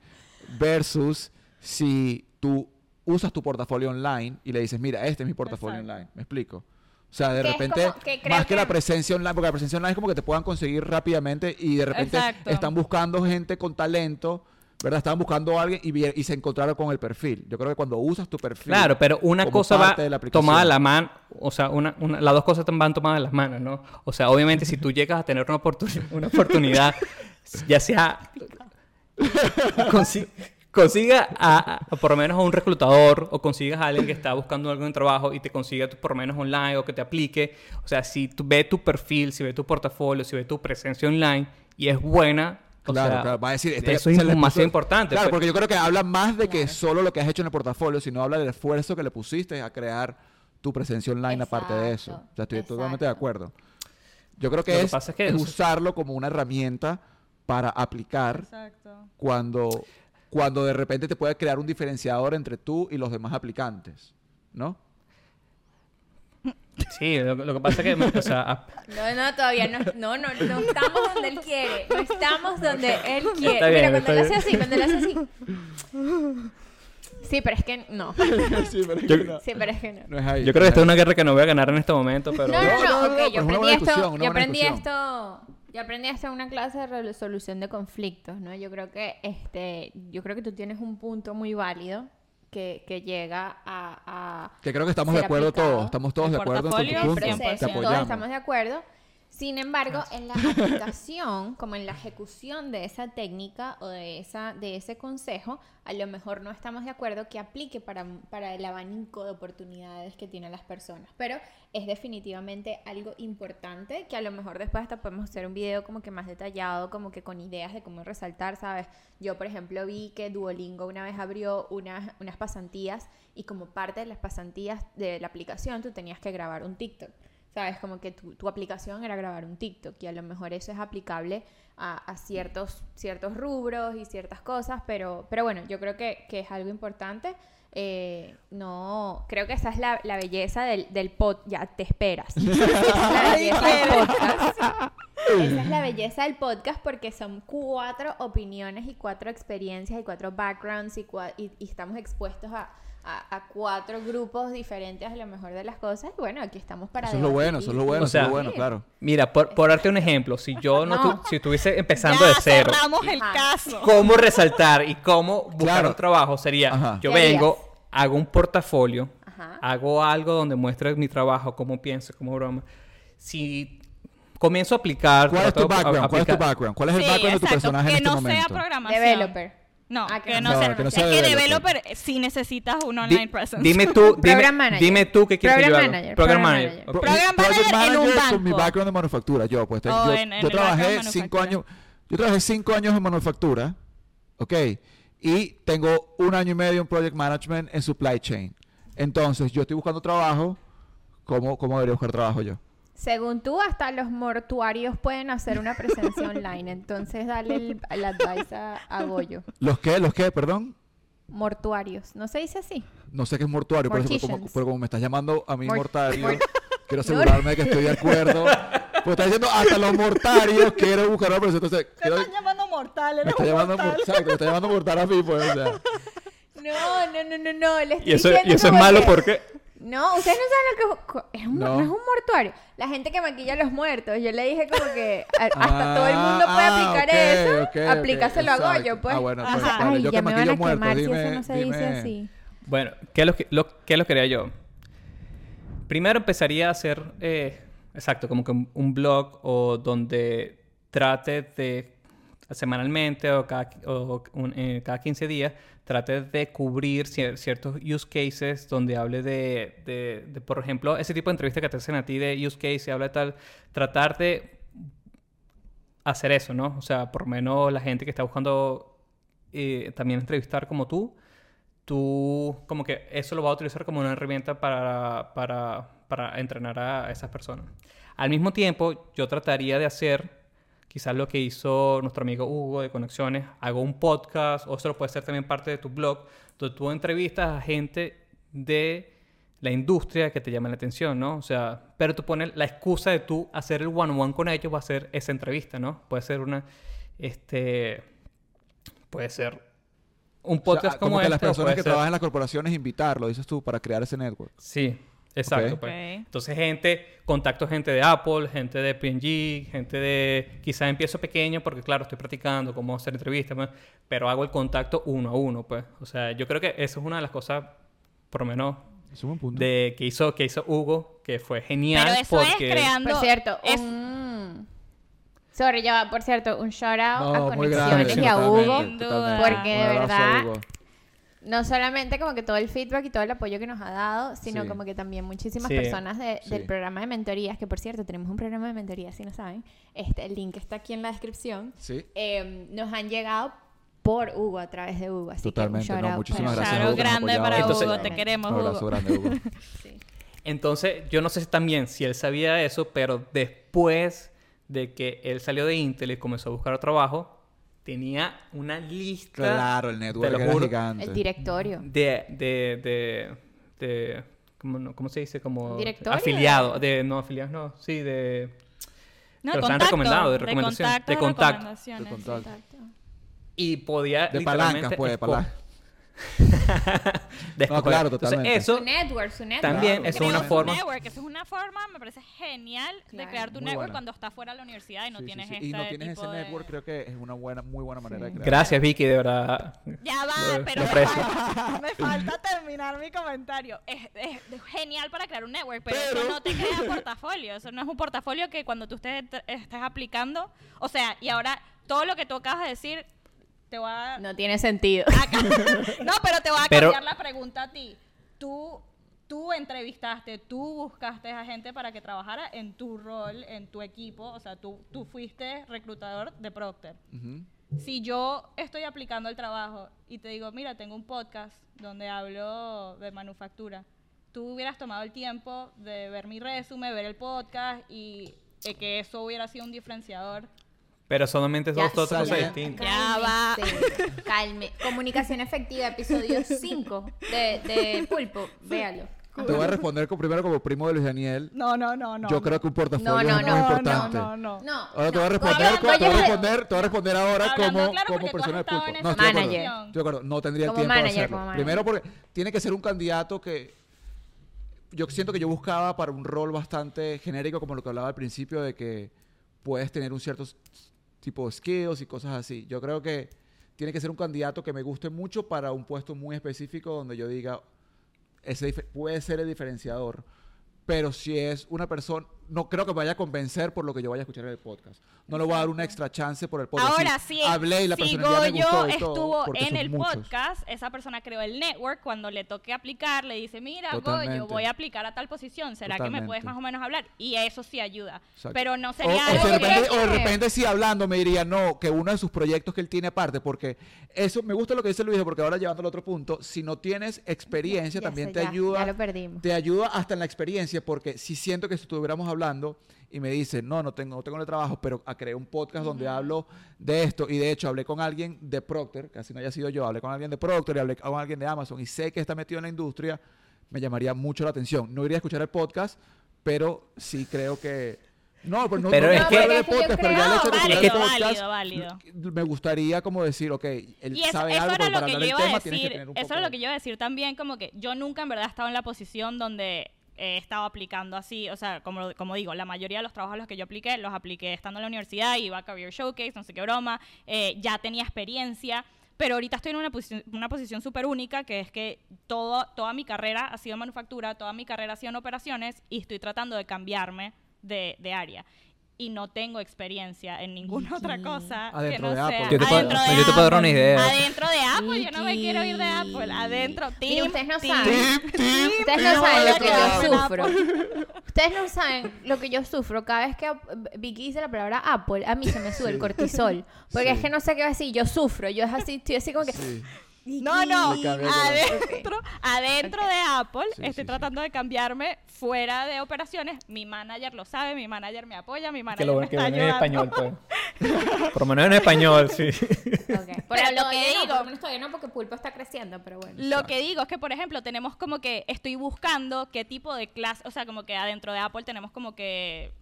versus si tú usas tu portafolio online y le dices, mira, este es mi portafolio Exacto. online. ¿Me explico? O sea, de Que repente, como que creo más que, la presencia online, porque la presencia online es como que te puedan conseguir rápidamente y de repente Exacto. están buscando gente con talento, ¿verdad? Estaban buscando a alguien y, y se encontraron con el perfil. Yo creo que cuando usas tu perfil... Claro, pero una cosa va de la tomada la mano, o sea, una, una- las dos cosas van tomadas en las manos, ¿no? O sea, obviamente si tú llegas a tener una, oportuni- una oportunidad, ya sea consiga a, a- por lo menos a un reclutador o consigas a alguien que está buscando algo en trabajo y te consiga tu- por lo menos online o que te aplique. O sea, si tú ve tu perfil, si ve tu portafolio, si ve tu presencia online y es buena, o Claro, sea, claro, va a decir, este eso es puso- importante. Claro, pues. porque yo creo que habla más de que solo lo que has hecho en el portafolio, sino habla del esfuerzo que le pusiste a crear tu presencia online aparte de eso. O sea, estoy totalmente de acuerdo. Yo creo que, Lo que es, pasa es que- es usarlo como una herramienta para aplicar Exacto. cuando, cuando de repente te puede crear un diferenciador entre tú y los demás aplicantes, ¿no? Sí, lo, lo que pasa es que, o sea, a- No, no, todavía no, no, no, no estamos donde él quiere, no estamos donde él quiere. Está bien, Mira, está cuando él hace así, cuando él hace así. Sí, pero es que no. sí, pero es Yo- que no, Sí, pero es que no. no es ahí. yo creo que esta es una guerra que no voy a ganar en este momento, pero... No, no, No, no, no, no, ok, pero yo aprendí esto, yo aprendí esto, yo aprendí esto en una clase de resolución de conflictos, ¿no? Yo creo que, este, yo creo que tú tienes un punto muy válido que, que llega a, a Que creo que estamos de acuerdo aplicado. todos. Estamos todos El de acuerdo en tu punto. Te 100%. todos apoyamos. estamos de acuerdo. Sin embargo, en la aplicación, como en la ejecución de esa técnica o de, esa, de ese consejo, a lo mejor no estamos de acuerdo que aplique para, para el abanico de oportunidades que tienen las personas. Pero es definitivamente algo importante que a lo mejor después hasta podemos hacer un video como que más detallado, como que con ideas de cómo resaltar, ¿sabes? Yo, por ejemplo, vi que Duolingo una vez abrió unas, unas pasantías y como parte de las pasantías de la aplicación tú tenías que grabar un TikTok. ¿Sabes? Como que tu, tu aplicación era grabar un TikTok y a lo mejor eso es aplicable a, a ciertos, ciertos rubros y ciertas cosas, pero, pero bueno, yo creo que, que es algo importante. Eh, no, creo que esa es la, la belleza del, del pod. Ya te esperas. Esa es la belleza del podcast. Esa es la belleza del podcast porque son cuatro opiniones y cuatro experiencias y cuatro backgrounds y, cua- y- y estamos expuestos a, a- a cuatro grupos diferentes a lo mejor de las cosas. Y bueno, aquí estamos para Eso es lo bueno, eso es lo bueno, O eso es lo sea, bueno, claro. Mira, por, por darte un ejemplo, si yo no, No. tu- si estuviese empezando ya de cero, cerramos el Ajá. caso. cómo resaltar y cómo buscar Claro. un trabajo sería, Ajá. yo ¿Qué harías? vengo, hago un portafolio, Ajá. hago algo donde muestre mi trabajo, cómo pienso, cómo broma. Si comienzo a aplicar... ¿Cuál es tu background? ¿Cuál es tu background? ¿Cuál es el Sí, background de tu exacto, personaje que en este no momento? sea programación. Developer. No, Ah, que no, no, sea, que no es sea que developer. developer sí necesitas un Di- online presence. dime tú, dime, Program manager. dime tú qué quieres que yo Program haga. manager, Program program manager. Program manager en un manager con mi background de manufactura. Yo, pues, te- O yo, en- en yo trabajé cinco años, yo trabajé cinco años en manufactura, ¿ok? Y tengo un año y medio en project management en supply chain. Entonces, yo estoy buscando trabajo. ¿Cómo, cómo debería buscar trabajo yo? Según tú, hasta los mortuarios pueden hacer una presencia online. Entonces, dale el, el advice a, a Goyo. ¿Los qué? ¿Los qué? Perdón. Mortuarios. ¿No se dice así? No sé qué es mortuario, por eso, pero como, pero como me estás llamando a mí Mort- mortario, mort- quiero asegurarme de que estoy de acuerdo. Pues está diciendo hasta los mortarios quiero buscar una. Entonces, Te quiero- están llamando mortal, me está un llamando mortal. mor- exacto, me está llamando mortal a mí, pues, o sea. No, no, no, no, no. Le estoy Y eso, diciendo y eso es malo que- porque... No, ustedes no saben lo que es un, No. no. es un mortuario. La gente que maquilla a los muertos. Yo le dije como que a- hasta todo el mundo puede Ah, aplicar eso. ok, ok, aplícaselo a Goyo, pues. Ah, bueno, pues, Ajá. vale, Ay, yo que ya me van a muertos, quemar si dime- eso no se dice dime- así. Bueno, ¿qué es lo que, lo, qué es lo que haría yo? Primero empezaría a hacer, eh, exacto, como que un, un blog o donde trate de semanalmente o cada, o un- eh, cada 15 días, trate de cubrir cier- ciertos use cases donde hable de, de- por ejemplo, ese tipo de entrevistas que te hacen a ti de use case y habla de tal, tratar de hacer eso, ¿no? O sea, por menos la gente que está buscando eh, también entrevistar como tú, tú como que eso lo vas a utilizar como una herramienta para, para, para entrenar a esas personas. Al mismo tiempo, yo trataría de hacer quizás lo que hizo nuestro amigo Hugo de Conexiones, hago un podcast, o eso lo puede ser también parte de tu blog, donde tú entrevistas a gente de la industria que te llama la atención, ¿no? O sea, pero tú pones la excusa de tú hacer el one-on-one con ellos va a ser esa entrevista, ¿no? Puede ser una, este, puede ser un O sea, podcast como, como, que este. las o personas que ser- trabajan en las corporaciones invitarlo, dices tú, para crear ese network. Sí, exacto. Pues. Entonces, gente, contacto gente de Apple, gente de P&G, gente de... Quizás empiezo pequeño porque, claro, estoy practicando cómo hacer entrevistas, pues, pero hago el contacto uno a uno, pues. O sea, yo creo que eso es una de las cosas, por lo menos, Es un buen punto. de, que, hizo, que hizo Hugo, que fue genial Pero eso porque... es creando... Por cierto, es- un... Sorry, ya va, por cierto, un shout out a No, Conexiones grande. y a Hugo. Totalmente. Porque de verdad- Hugo. No solamente como que todo el feedback y todo el apoyo que nos ha dado, sino Sí. como que también muchísimas Sí. personas de- Sí. del programa de mentorías, que por cierto tenemos un programa de mentorías, si no saben, este, el link está aquí en la descripción, Sí. eh, nos han llegado por Hugo, a través de Hugo. Así Totalmente, que un no, muchísimas para- gracias. Nos grande para Entonces- Hugo, te queremos, Un abrazo Hugo. grande, Hugo. Sí. Entonces, yo no sé si también si él sabía eso, pero después de que él salió de Intel y comenzó a buscar trabajo, tenía una lista Claro, el network era juro. gigante. El directorio. de, de, de, de ¿cómo, no- cómo se dice? Como ¿Directorio? afiliado, de no afiliados, no, sí, de No, Pero están contacto, recomendados, de recomendación, contacto, de contacto. recomendaciones. De contacto. Y podía De palancas, literalmente pues, de palancas. No, claro, Entonces, totalmente. eso Su network, su network. también Claro. eso es una forma network, eso es una forma, me parece genial de crear tu Muy network buena. cuando estás fuera de la universidad y no Sí, tienes sí. este Y no tienes tipo ese de- network, creo que es una buena, muy buena manera de crear. Gracias, Vicky, de verdad. Ya va, Lo- pero lo me falta, me falta terminar mi comentario. Es, es- es genial para crear un network, pero, eso no te crea portafolio. Eso no es un portafolio que cuando tú estés, estés aplicando, o sea, y ahora todo lo que tú acabas de decir, te voy a... No tiene sentido. Acá- no, pero te voy a Pero- cambiar la pregunta a ti. Tú, tú entrevistaste, tú buscaste a gente para que trabajara en tu rol, en tu equipo. O sea, tú, tú fuiste reclutador de Procter. Si yo estoy aplicando el trabajo y te digo, mira, tengo un podcast donde hablo de manufactura, tú hubieras tomado el tiempo de ver mi resumen, ver el podcast y eh, que eso hubiera sido un diferenciador. Pero solamente dos cosas distintas. Ya va. Cálmese, Calme. Comunicación efectiva, episodio 5 de, de Pulpo. Véalo. Te voy a responder con- primero como primo de Luis Daniel. No, no, no, no. Yo creo que un portafolio No, no, es no, muy importante. No, no, no. No. Ahora te voy a no. responder, te voy a responder, te voy a responder ahora Hablando como, claro, como persona de pulpo. No, estoy de acuerdo. Manager. Estoy de acuerdo. No tendría el Como tiempo de manager, hacerlo. como manager. Primero porque tiene que ser un candidato que yo siento que yo buscaba para un rol bastante genérico como lo que hablaba al principio de que puedes tener un cierto tipo skills y cosas así. Yo creo que tiene que ser un candidato que me guste mucho para un puesto muy específico donde yo diga ese puede ser el diferenciador. Pero si es una persona, no creo que me vaya a convencer por lo que yo vaya a escuchar en el podcast. No le voy a dar una extra chance por el podcast. Ahora Sí, sí, hablé y la si personalidad me Goyo gustó todo, estuvo en el muchos. podcast, esa persona creó el network, cuando le toque aplicar, le dice, mira, Totalmente. Goyo, voy a aplicar a tal posición, ¿será que me puedes más o menos hablar? Y eso sí ayuda. Exacto. Pero no O, sería o algo si de que- repente, o de que- repente sí hablando me diría, no, que uno de sus proyectos que él tiene aparte, porque eso me gusta lo que dice Luis, porque ahora llevando al otro punto, si no tienes experiencia, Ya también sé, te ya, ayuda. Ya lo perdimos. te ayuda hasta en la experiencia, porque si siento que si estuviéramos hablando y me dice, no, no tengo, no tengo el trabajo, pero a crear un podcast donde hablo de esto, y de hecho hablé con alguien de Procter, casi no haya sido yo, hablé con alguien de Procter y hablé con alguien de Amazon, y sé que está metido en la industria, me llamaría mucho la atención. No iría a escuchar el podcast, pero sí creo que... No, pues no, Pero no es que- es que yo podcast, pero ya el hecho de Válido, podcast, válido, válido. me gustaría como decir, ok, él Y eso, sabe eso algo, era pero lo para que hablar yo del iba a tema que decir. tener un Eso era lo de- que yo iba a decir también, como que yo nunca en verdad he estado en la posición donde he estado aplicando así, o sea, como, como digo, la mayoría de los trabajos a los que yo apliqué, los apliqué estando en la universidad, iba a Career Showcase, no sé qué broma, eh, ya tenía experiencia, pero ahorita estoy en una posición una posición súper única, que es que todo, toda mi carrera ha sido en manufactura, toda mi carrera ha sido en operaciones, y estoy tratando de cambiarme de, de área. Y no tengo experiencia en ninguna otra cosa Adentro que de no Apple. sea Yo te puedo- adentro de yo te puedo dar una Apple. idea. Adentro de Apple, yo no me quiero ir de. Apple. Adentro, team, ustedes no team. saben. Tip, tip, Ustedes no saben lo que Apple. yo sufro. Ustedes no saben lo que yo sufro. Cada vez que Vicky dice la palabra Apple, a mí se me sube el cortisol. Porque Sí. es que no sé qué decir. Yo sufro. Yo es así, estoy así como que. Sí. No, no, adentro, adentro de Apple Sí, estoy sí, tratando de cambiarme fuera de operaciones. Mi manager lo sabe, mi manager me apoya, mi Que manager lo me que está en español, pues. Por lo menos en español, sí. Ok. Pero Pero lo que que digo- digo. Por lo menos todavía no, porque Pulpo está creciendo, pero bueno. Lo que digo es que, por ejemplo, tenemos como que estoy buscando qué tipo de clase, o sea, como que adentro de Apple tenemos como que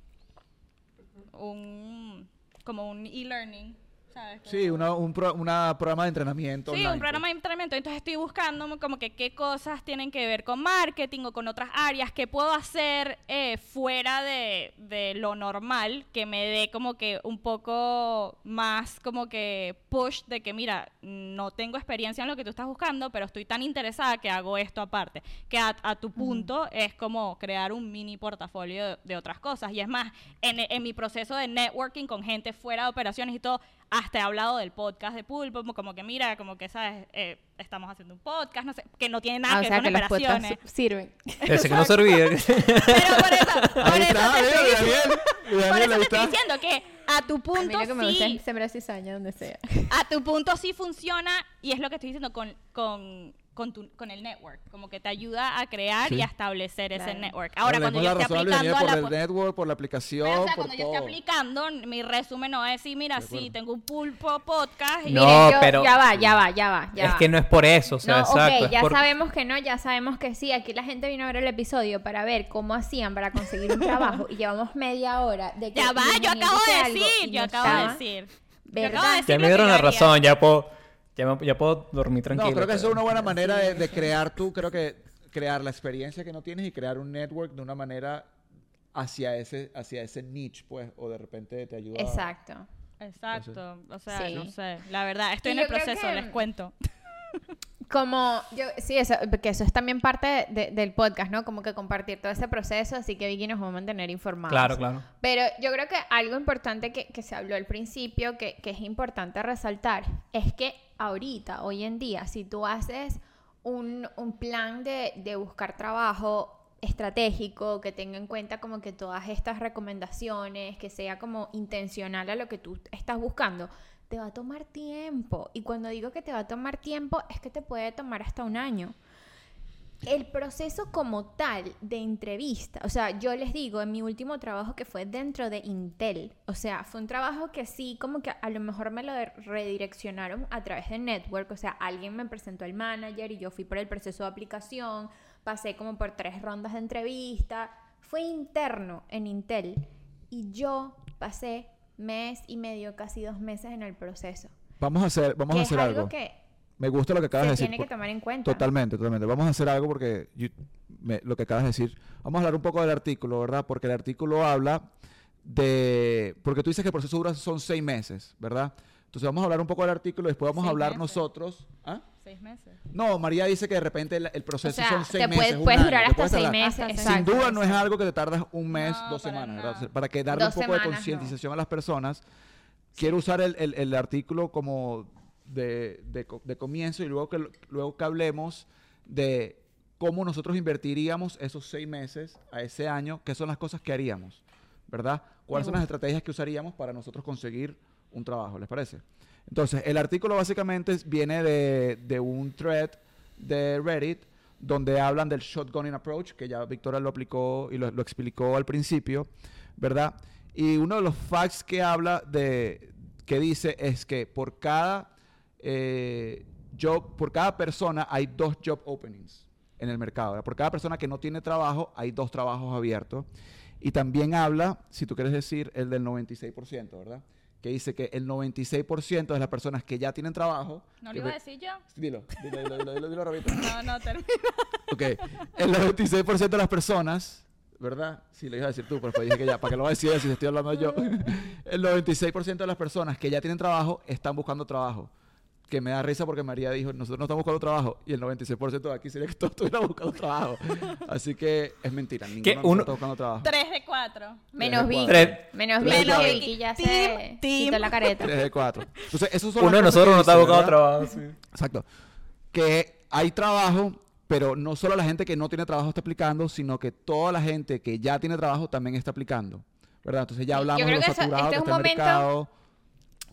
un como un e-learning, ¿sabes? Sí, una, un pro- una programa de entrenamiento. Sí, online, un programa pues. de entrenamiento. Entonces estoy buscando como que qué cosas tienen que ver con marketing o con otras áreas, qué puedo hacer eh, fuera de, de lo normal, que me dé como que un poco más como que push de que, mira, no tengo experiencia en lo que tú estás buscando, pero estoy tan interesada que hago esto aparte. Que a, a tu punto es como crear un mini portafolio de, de otras cosas. Y es más, en, en mi proceso de networking con gente fuera de operaciones y todo, hasta he hablado del podcast de Pulpo, como, como que mira, como que, ¿sabes? Eh, estamos haciendo un podcast, no sé, que no tiene nada Ah, o que sea ver que con podcasts operaciones. sirven. Ese que no servía. Pero por eso, por Ahí eso está, te estoy Daniel. por Daniel, eso te estoy diciendo que a tu A mí punto lo que me gusta sí, es sembrar cizaña donde sea. a tu punto sí funciona y es lo que estoy diciendo con, con, con, tu- con el network, como que te ayuda a crear Sí. y a establecer ese network. Ahora, Bueno, cuando yo esté a aplicando a la... por el network, por la aplicación, Pero, o sea, por cuando yo esté todo. aplicando, mi resumen no va a decir, mira, sí, tengo un pulpo podcast y No, Miren, yo- pero- Ya va, ya va, ya va. Ya es va. que no es por eso, o sea, no, exacto. ya por- sabemos que no, ya sabemos que sí. Aquí la gente vino a ver el episodio para ver cómo hacían para conseguir un trabajo y llevamos media hora de que Ya va, yo acabo de decir, yo no acabo de decir. Yo acabo de decir Ya me que dieron la razón, ya puedo, ya, me- ya puedo dormir tranquilo. No, creo que eso es una buena manera de, de crear tú, creo que crear la experiencia que no tienes y crear un network de una manera hacia ese, hacia ese niche, pues, o de repente te ayuda. Exacto. Exacto, o sea, Sí. no sé, la verdad, estoy Y en el proceso, que- les cuento. Como, yo, sí, eso, porque eso es también parte de- del podcast, ¿no? Como que compartir todo ese proceso, así que Vicky nos va a mantener informados. Claro, claro. Pero yo creo que algo importante que, que se habló al principio, que, que es importante resaltar, es que ahorita, hoy en día, si tú haces un, un plan de, de buscar trabajo estratégico, que tenga en cuenta como que todas estas recomendaciones, que sea como intencional a lo que tú estás buscando, te va a tomar tiempo. Y cuando digo que te va a tomar tiempo, es que te puede tomar hasta un año el proceso como tal de entrevista, o sea, yo les digo, en mi último trabajo que fue dentro de Intel, o sea, fue un trabajo que sí, como que a lo mejor me lo redireccionaron a través de Network, o sea, alguien me presentó al manager y yo fui por el proceso de aplicación, pasé como por tres rondas de entrevista, fue interno en Intel y yo pasé mes y medio, casi dos meses en el proceso. Vamos a hacer, vamos que a es hacer algo, algo. que Me gusta lo que acabas se de decir. tiene que tomar en cuenta. Totalmente, totalmente. Vamos a hacer algo porque yo- me- lo que acabas de decir. Vamos a hablar un poco del artículo, ¿verdad? Porque el artículo habla de... Porque tú dices que el proceso dura son seis meses, ¿verdad? Entonces vamos a hablar un poco del artículo y después vamos a hablar meses. nosotros. ¿Ah? Seis meses. No, María dice que de repente el, el proceso O sea, son seis te meses. puede- puedes durar hasta seis meses. Hasta Sin exacto, duda no es algo que te tardas un mes, No, dos semanas. Para que darle Dos un poco de semanas, no. concientización a las personas. Quiero usar el, el- el artículo como de, de de comienzo y luego que, luego que hablemos de cómo nosotros invertiríamos esos seis meses a ese año, qué son las cosas que haríamos, ¿verdad? ¿Cuáles son las estrategias que usaríamos para nosotros conseguir un trabajo? ¿Les parece? Entonces, el artículo básicamente viene de, de un thread de Reddit donde hablan del shotgunning approach, que ya Victoria lo aplicó y lo, lo explicó al principio, ¿verdad? Y uno de los facts que habla de, que dice es que por cada eh, job, por cada persona hay dos job openings en el mercado. ¿verdad? Por cada persona que no tiene trabajo, hay dos trabajos abiertos. Y también habla, si tú quieres decir, el del 96%, ¿verdad? Que dice que el 96% de las personas que ya tienen trabajo... ¿No lo iba a decir yo? Dilo, dilo, dilo, dilo, dilo, dilo, rapidito. No, no, termino. Ok, el 96% de las personas, ¿verdad? Sí, lo ibas a decir tú, pero dije que ya, ¿para qué lo voy a decir si estoy hablando yo? El 96% de las personas que ya tienen trabajo están buscando trabajo. Que me da risa porque María dijo, nosotros no estamos buscando trabajo y el 96% de aquí sería que todos estuvieran buscando trabajo. Así que es mentira, ninguno uno- está buscando trabajo. Tres de cuatro. Menos Vicky. cuatro. Menos Vicky. cuatro. Vicky ya Team, se team. quitó la careta. 3 de 4. Entonces, esos son Uno de nosotros no está buscando trabajo. sí. Exacto. Que hay trabajo, pero no solo la gente que no tiene trabajo está aplicando, sino que toda la gente que ya tiene trabajo también está aplicando. ¿Verdad? Entonces ya hablamos de lo que eso- saturado este que está el mercado.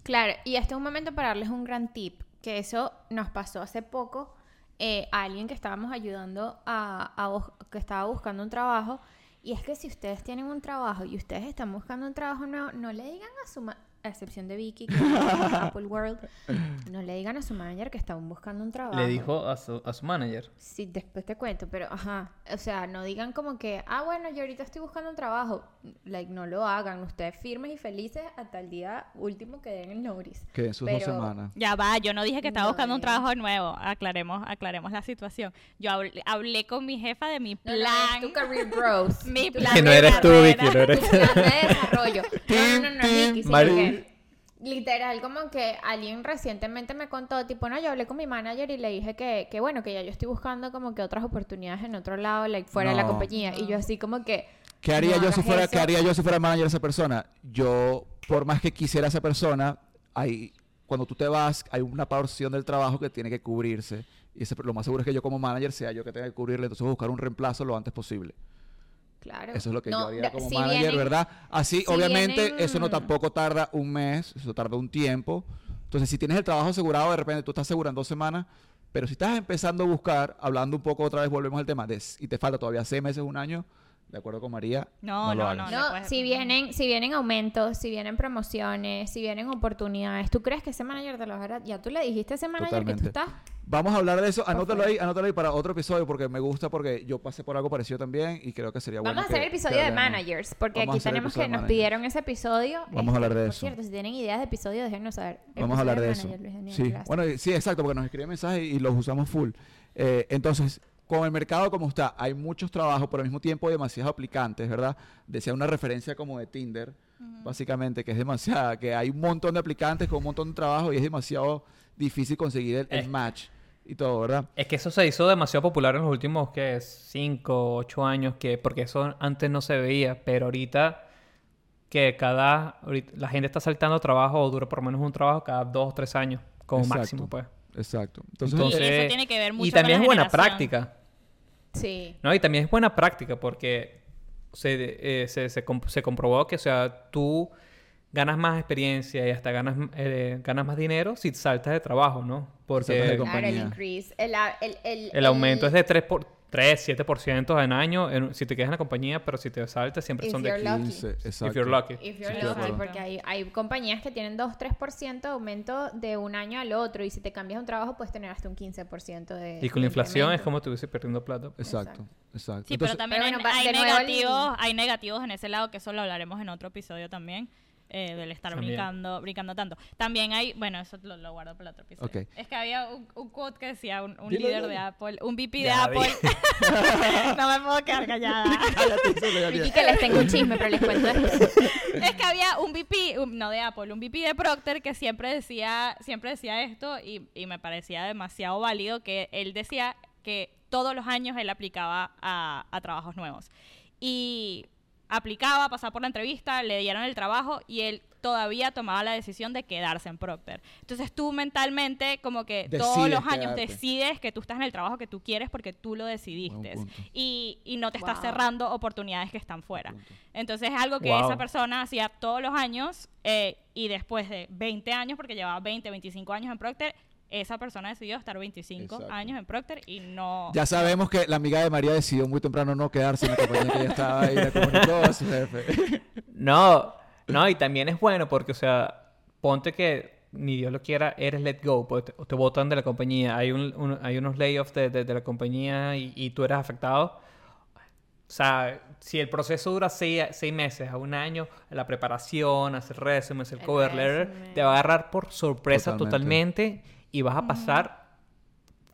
Claro, y este es un momento para darles un gran tip, que eso nos pasó hace poco eh, a alguien que estábamos ayudando a, a que estaba buscando un trabajo, y es que si ustedes tienen un trabajo y ustedes están buscando un trabajo nuevo, no le digan a su a excepción de Vicky, que Apple World, no le digan a su manager que están buscando un trabajo. Le dijo a su, a su manager. Sí, después te cuento, pero ajá. o sea, no digan como que, ah, bueno, yo ahorita estoy buscando un trabajo. Like, no lo hagan. Ustedes firmes y felices hasta el día último que den el notice. Que en sus Pero- dos semanas. Ya va, yo no dije que estaba No, buscando un trabajo nuevo. Aclaremos, aclaremos la situación. Yo hablé, hablé con mi jefa de mi No, no, plan. es tu career growth. Mi plan Que no de eres tú. Vicky, no eres plan de desarrollo. No, no, no, no, Vicky, que literal como que alguien recientemente me contó, tipo, no, yo hablé con mi manager y le dije que, que bueno, que ya yo estoy buscando como que otras oportunidades en otro lado, like, fuera de la No. compañía. Y yo así como que... ¿Qué haría no yo si fuera, eso. ¿qué haría yo si fuera manager de esa persona? Yo, por más que quisiera a esa persona, hay, cuando tú te vas, hay una porción del trabajo que tiene que cubrirse. Y ese, lo más seguro es que yo como manager sea yo que tenga que cubrirle. Entonces buscar un reemplazo lo antes posible. Claro. Eso es lo que No, yo haría como si manager, vienen- ¿verdad? Así, si obviamente, vienen- eso no tampoco tarda un mes, eso tarda un tiempo. Entonces, si tienes el trabajo asegurado, de repente tú estás seguro en dos semanas, pero si estás empezando a buscar, hablando un poco otra vez, volvemos al tema, de, y te falta todavía seis meses, un año, de acuerdo con María, No, lo no, hagas. no. No, si vienen, si vienen aumentos, si vienen promociones, si vienen oportunidades, ¿tú crees que ese manager te lo hará? Ya tú le dijiste a ese manager que tú Totalmente. estás. Vamos a hablar de eso, anótalo ahí, anótalo ahí para otro episodio, porque me gusta, porque yo pasé por algo parecido también, y creo que sería bueno Vamos a hacer que- el episodio que de managers, porque aquí tenemos que nos pidieron ese episodio. Vamos a hablar de por eso. cierto, si tienen ideas de episodio, déjenos saber. Vamos a hablar de eso. manager, Luis Sí, bueno, sí, exacto, porque nos escriben mensajes y los usamos full. Eh, entonces, con el mercado como está, hay muchos trabajos, pero al mismo tiempo hay demasiados aplicantes, ¿verdad? Decía una referencia como de Tinder, básicamente, que es demasiada, que hay un montón de aplicantes con un montón de trabajo y es demasiado difícil conseguir el, el match y todo, ¿verdad? Es que eso se hizo demasiado popular en los últimos, ¿qué? 5, 8 años, que porque eso antes no se veía, pero ahorita que cada... ahorita la gente está saltando trabajo o dura por lo menos un trabajo cada 2 o 3 años, como Exacto. máximo, pues. Exacto. Entonces, Y eso tiene que ver mucho Y con también la es buena generación. práctica. Sí. No, y también es buena práctica porque se, eh, se, se, comp- se comprobó que, o sea, tú ganas más experiencia y hasta ganas, eh, ganas más dinero si saltas de trabajo, ¿no? Saltas de Porque compañía. Claro, el increase. El, el, el, el aumento es de 3, por, 3 7% en año en- si te quedas en la compañía, pero si te saltas siempre If son de you're lucky. 15, exacto. If you're lucky. If you're Sí, lucky, porque hay, hay compañías que tienen 2-3% de aumento de un año al otro y si te cambias un trabajo puedes tener hasta un 15% de Y con la inflación es como estuviese perdiendo plata. Exacto, exacto. Sí, Entonces, pero también Pero hay- bueno, hay, el- negativos, hay negativos en ese lado, que eso lo hablaremos en otro episodio también, eh, del estar También. brincando, brincando tanto. También hay, bueno, eso lo, lo guardo para el otro episodio. Ok. Es que había un, un quote que decía, un, un Dilo, líder dilo. de Apple, un VP de Apple. no me puedo quedar callada. ya. que les tengo un chisme, pero les cuento después. es que había un VP, un- no de Apple, un VP de Procter que siempre decía, siempre decía esto y, y me parecía demasiado válido que él decía que todos los años él aplicaba a, a trabajos nuevos. Y aplicaba, pasaba por la entrevista, le dieron el trabajo y él todavía tomaba la decisión de quedarse en Procter. Entonces tú mentalmente como que todos los años quedarte. decides que tú estás en el trabajo que tú quieres porque tú lo decidiste y, y no te estás cerrando oportunidades que están fuera. Entonces es algo que Wow. esa persona hacía todos los años eh, y después de 20 años, porque llevaba 20, 25 años en Procter, esa persona decidió estar 25 Exacto. años en Procter y no... Ya sabemos que la amiga de María decidió muy temprano no quedarse en la compañía que ella estaba ahí, le comunicó a su jefe. No, no, y también es bueno porque, o sea, ponte que ni Dios lo quiera, eres let go, pues te, te botan de la compañía, hay, un, un- hay unos layoffs de, de- de la compañía y, y tú eres afectado. O sea, si el proceso dura seis, seis meses a un año, la preparación, hacer resumen, hacer El cover letter, te va a agarrar por sorpresa Totalmente. totalmente, y vas a pasar,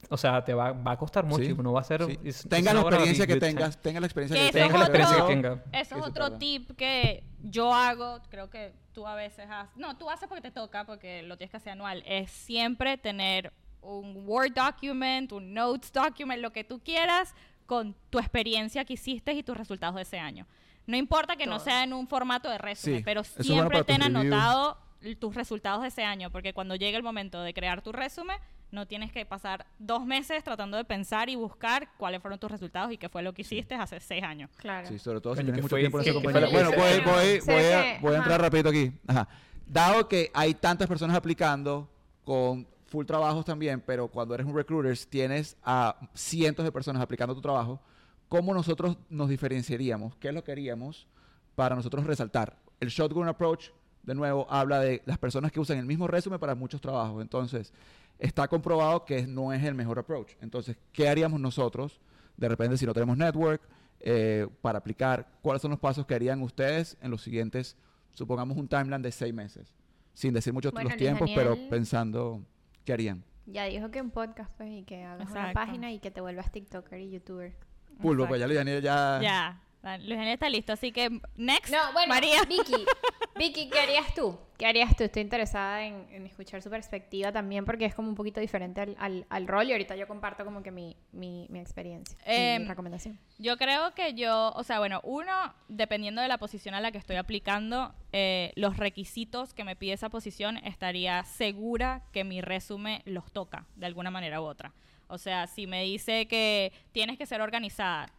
o sea, te va, va a costar mucho, Sí, no va a ser... sí. it's- it's Tenga la experiencia que tengas, tenga la experiencia Que que eso Tenga es la experiencia que. Eso es otro tarda. tip que yo hago, creo que tú a veces haces, no, tú haces porque te toca, porque lo tienes que hacer anual, es siempre tener un Word document, un Notes document, lo que tú quieras, con tu experiencia que hiciste y tus resultados de ese año. No importa que no sea en un formato de resumen, Sí, pero bueno siempre ten anotado tus resultados de ese año, porque cuando llegue el momento de crear tu resumen, no tienes que pasar dos meses tratando de pensar y buscar cuáles fueron tus resultados y qué fue lo que hiciste hace seis años. Claro. Sí, sobre todo si tienes mucho fue tiempo en esa compañía. Sí, Bueno, voy, voy, voy a, voy a entrar rapidito aquí. Ajá. Dado que hay tantas personas aplicando con full trabajos también, pero cuando eres un recruiter tienes a cientos de personas aplicando tu trabajo, ¿cómo nosotros nos diferenciaríamos? ¿Qué es lo que haríamos para nosotros resaltar? El shotgun approach, de nuevo, habla de las personas que usan el mismo resumen para muchos trabajos. Entonces, está comprobado que no es el mejor approach. Entonces, ¿qué haríamos nosotros de repente si no tenemos network, eh, para aplicar, cuáles son los pasos que harían ustedes en los siguientes, supongamos un timeline de seis meses, sin decir muchos Bueno, los tiempos, pero pensando qué harían. Ya dijo que un podcast, pues, y que hagas una página y que te vuelvas TikToker y YouTuber. Pulvo, pues ya le Daniel ya... Ya. Luis Daniel está listo, así que next. No, bueno, María. Vicky, Vicky, ¿qué harías tú? ¿Qué harías tú? Estoy interesada en, en escuchar su perspectiva también porque es como un poquito diferente al, al, al rol y ahorita yo comparto como que mi, mi, mi experiencia Em, mi recomendación. Yo creo que yo, o sea, bueno, uno, dependiendo de la posición a la que estoy aplicando, eh, los requisitos que me pide esa posición, estaría segura que mi resumen los toca de alguna manera u otra. O sea, si me dice que tienes que ser organizada,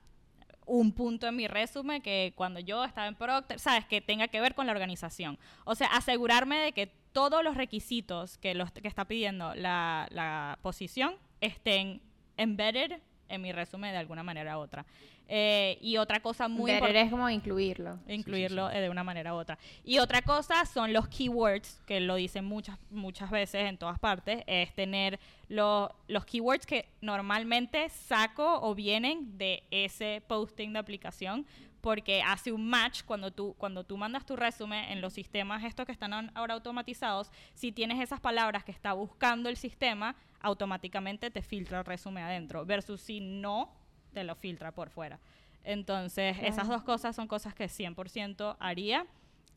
un punto en mi resumen que cuando yo estaba en Procter, sabes, que tenga que ver con la organización. O sea, asegurarme de que todos los requisitos que, los, que está pidiendo la, la posición estén embedded en mi resumen de alguna manera u otra. Eh, y otra cosa muy importante es como incluirlo. incluirlo eh, de una manera u otra. Y otra cosa son los keywords, que lo dicen muchas, muchas veces en todas partes, es tener lo- los keywords que normalmente saco o vienen de ese posting de aplicación, porque hace un match cuando tú, cuando tú mandas tu resumen en los sistemas estos que están ahora automatizados, si tienes esas palabras que está buscando el sistema, automáticamente te filtra el resumen adentro, versus si no, te lo filtra por fuera. Entonces, esas dos cosas son cosas que 100% haría.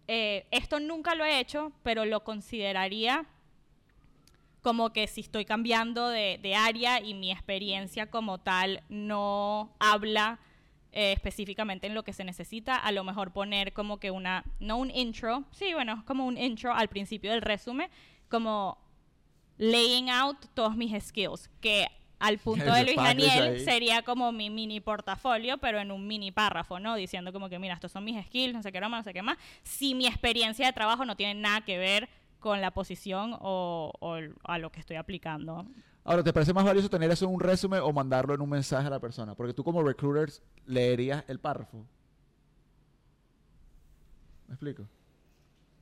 Eh, esto nunca lo he hecho, pero lo consideraría como que si estoy cambiando de, de área y mi experiencia como tal no habla eh, específicamente en lo que se necesita, a lo mejor poner como que una, no un intro, sí, bueno, como un intro al principio del resumen, como laying out todos mis skills, que al punto de Luis Daniel sería como mi mini portafolio, pero en un mini párrafo, ¿no? Diciendo como que, mira, estos son mis skills, no sé qué más, no sé qué más. Si mi experiencia de trabajo no tiene nada que ver con la posición o, o a lo que estoy aplicando. Ahora, ¿te parece más valioso tener eso en un resumen o mandarlo en un mensaje a la persona? Porque tú como recruiter leerías el párrafo. ¿Me explico?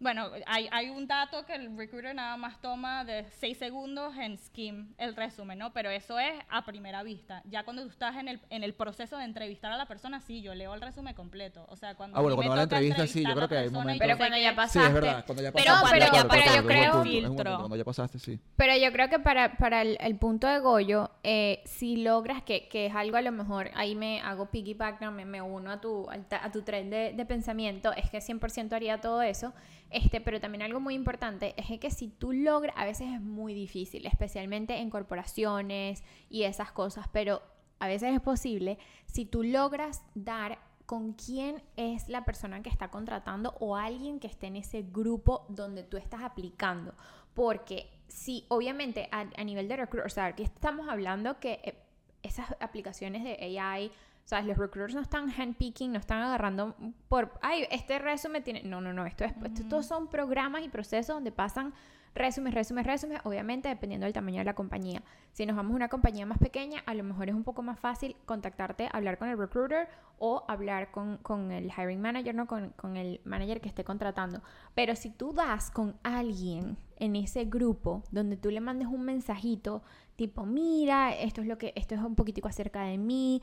Bueno, hay, hay un dato que el recruiter nada más toma de 6 segundos en skim el resumen, ¿no? Pero eso es a primera vista. Ya cuando tú estás en el, en el proceso de entrevistar a la persona, sí, yo leo el resumen completo. O sea, cuando Ah, bueno, cuando va la entrevista, sí, yo creo que hay yo Pero sé cuando ya Sí, pasaste. es verdad. Cuando ya Pero pasaste. cuando de ya- acuerdo, pero de yo un creo- un filtro. Cuando ya pasaste, sí. Pero yo creo que para, para el, el punto de Goyo, eh, si logras que, que es algo a lo mejor, ahí me hago piggyback, ¿no? me, me uno a tu, al ta- a tu tren de, de pensamiento, es que 100% haría todo eso, este, pero también algo muy importante es que si tú logras, a veces es muy difícil, especialmente en corporaciones y esas cosas, pero a veces es posible, si tú logras dar con quién es la persona que está contratando o alguien que esté en ese grupo donde tú estás aplicando. Porque si obviamente a, nivel de recruiter, o sea, estamos hablando que eh, esas aplicaciones de AI, sea, los recruiters no están handpicking, no están agarrando por, ay, este resumen tiene, no, no, no, esto es, esto- estos son programas y procesos donde pasan resumes, resumes, resumes, obviamente dependiendo del tamaño de la compañía. Si nos vamos a una compañía más pequeña, a lo mejor es un poco más fácil contactarte, hablar con el recruiter o hablar con, con el hiring manager, ¿no? Con, con el manager que esté contratando. Pero si tú das con alguien en ese grupo donde tú le mandes un mensajito tipo, mira, esto es lo que, esto es un poquitico acerca de mí,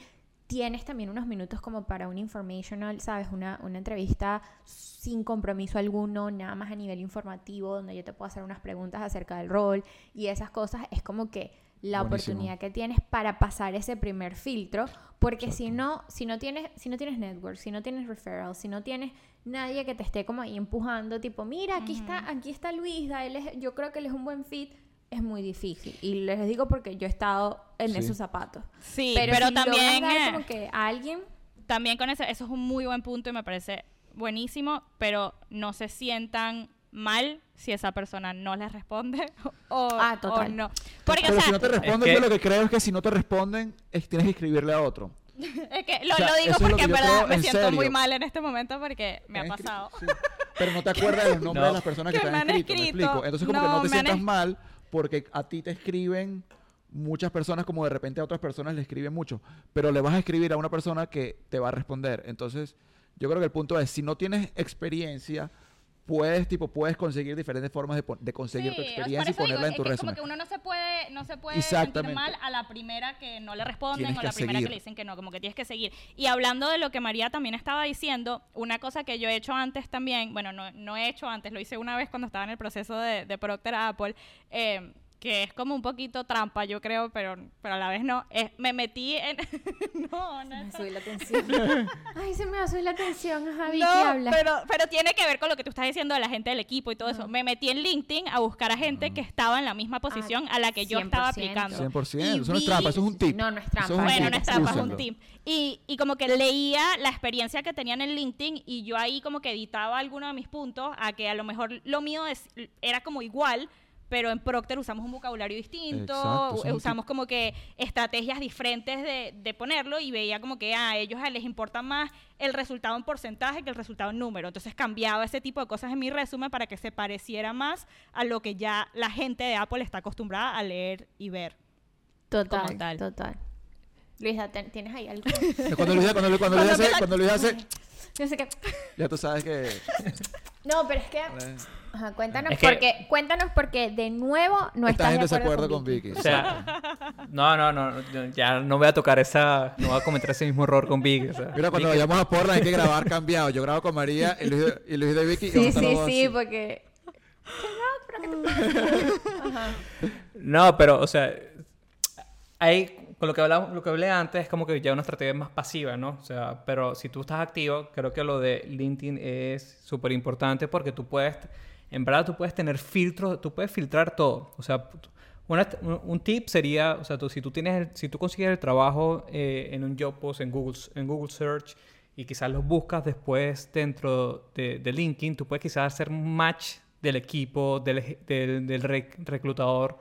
tienes también unos minutos como para un informational, ¿sabes? Una, una entrevista sin compromiso alguno, nada más a nivel informativo, donde yo te puedo hacer unas preguntas acerca del rol y esas cosas. Es como que la Buenísimo. oportunidad que tienes para pasar ese primer filtro, porque si Exacto. no, si no tienes, si no tienes network, si no tienes referral, si no tienes nadie que te esté como ahí empujando, tipo, mira, aquí está, aquí está Luisa, él es- yo creo que él es un buen fit, es muy difícil. Y les digo porque yo he estado en Sí. esos zapatos. Sí, Pero, pero, si también, dar como que a alguien también con eso, eso es un muy buen punto y me parece buenísimo, pero no se sientan mal si esa persona no les responde o, Ah, total. o no. Porque, Pero o sea, si no te responden, que- yo lo que creo es que si no te responden, es- tienes que escribirle a otro. es que lo, o sea, lo digo eso es lo porque que en verdad creo me en siento serio. muy mal en este momento porque me ha pasado. sí. Pero no te acuerdas de los nombres No. de las personas que, Que te me han han escrito, ¿me escrito. explico? Entonces como que No, no te han sientas es- mal porque a ti te escriben muchas personas como de repente a otras personas le escriben mucho, pero le vas a escribir a una persona que te va a responder. Entonces, yo creo que el punto es, si no tienes experiencia, puedes, tipo, puedes conseguir diferentes formas de, de conseguir tu Sí, experiencia por y eso digo, ponerla en es tu que resumen. Como que uno no se puede, no se puede sentir mal a la primera que no le responden Tienes o a que la primera que seguir. le dicen que no, como que tienes que seguir. Y hablando de lo que María también estaba diciendo, una cosa que yo he hecho antes también, bueno, no, no he hecho antes, lo hice una vez cuando estaba en el proceso de, de Procter a Apple, eh, que es como un poquito trampa, yo creo, pero, pero a la vez no. Es, me metí en... no, no Me es subí la tensión. Ay, se me va a subir la tensión. Javi, ¿qué no, habla? pero, pero tiene que ver con lo que tú estás diciendo de la gente del equipo y todo eso. Me metí en LinkedIn a buscar a gente que estaba en la misma posición a la que yo estaba 100%. aplicando. 100%. Y Eso no es trampa, eso es un tip. No, no es trampa. Bueno, tip, no es trampa, es un tip. Y, y como que leía la experiencia que tenían en LinkedIn y yo ahí como que editaba algunos de mis puntos a que a lo mejor lo mío es- era como igual, pero en Procter usamos un vocabulario distinto, Exacto, usamos como que estrategias diferentes de, de ponerlo y veía como que a ellos les importa más el resultado en porcentaje que el resultado en número. Entonces cambiaba ese tipo de cosas en mi resumen para que se pareciera más a lo que ya la gente de Apple está acostumbrada a leer y ver. Total, como tal. total. Luisa, ¿tienes ahí algo? Cuando Luis, cuando, Luis- cuando Luis Cuando hace, cuando Luis hace, Yo sé que... ya tú sabes que... No, pero es que... Ajá, cuéntanos Es que- porque, cuéntanos porque de nuevo no Esta estás gente de se acuerdo acuerda con Vicky. O sea, no, no, no, ya no voy a tocar esa, no voy a cometer ese mismo error con Vicky. o sea, Mira, cuando Vicky- vayamos a Portland hay que grabar cambiado. Yo grabo con María y Luis, y Luis de Vicky. y Sí, estar sí, sí, así. porque... Ajá. No, pero, o sea, hay, con lo que hablamos, lo que hablé antes es como que ya una estrategia más pasiva, ¿no? O sea, pero si tú estás activo, creo que lo de LinkedIn es súper importante porque tú puedes, en verdad tú puedes tener filtros, tú puedes filtrar todo. O sea, una- un, tip sería, o sea, tú, si tú tienes, si tú consigues el trabajo eh, en un job post en Google, en Google Search y quizás los buscas después dentro de, de LinkedIn, tú puedes quizás hacer un match del equipo, del, del, del rec- reclutador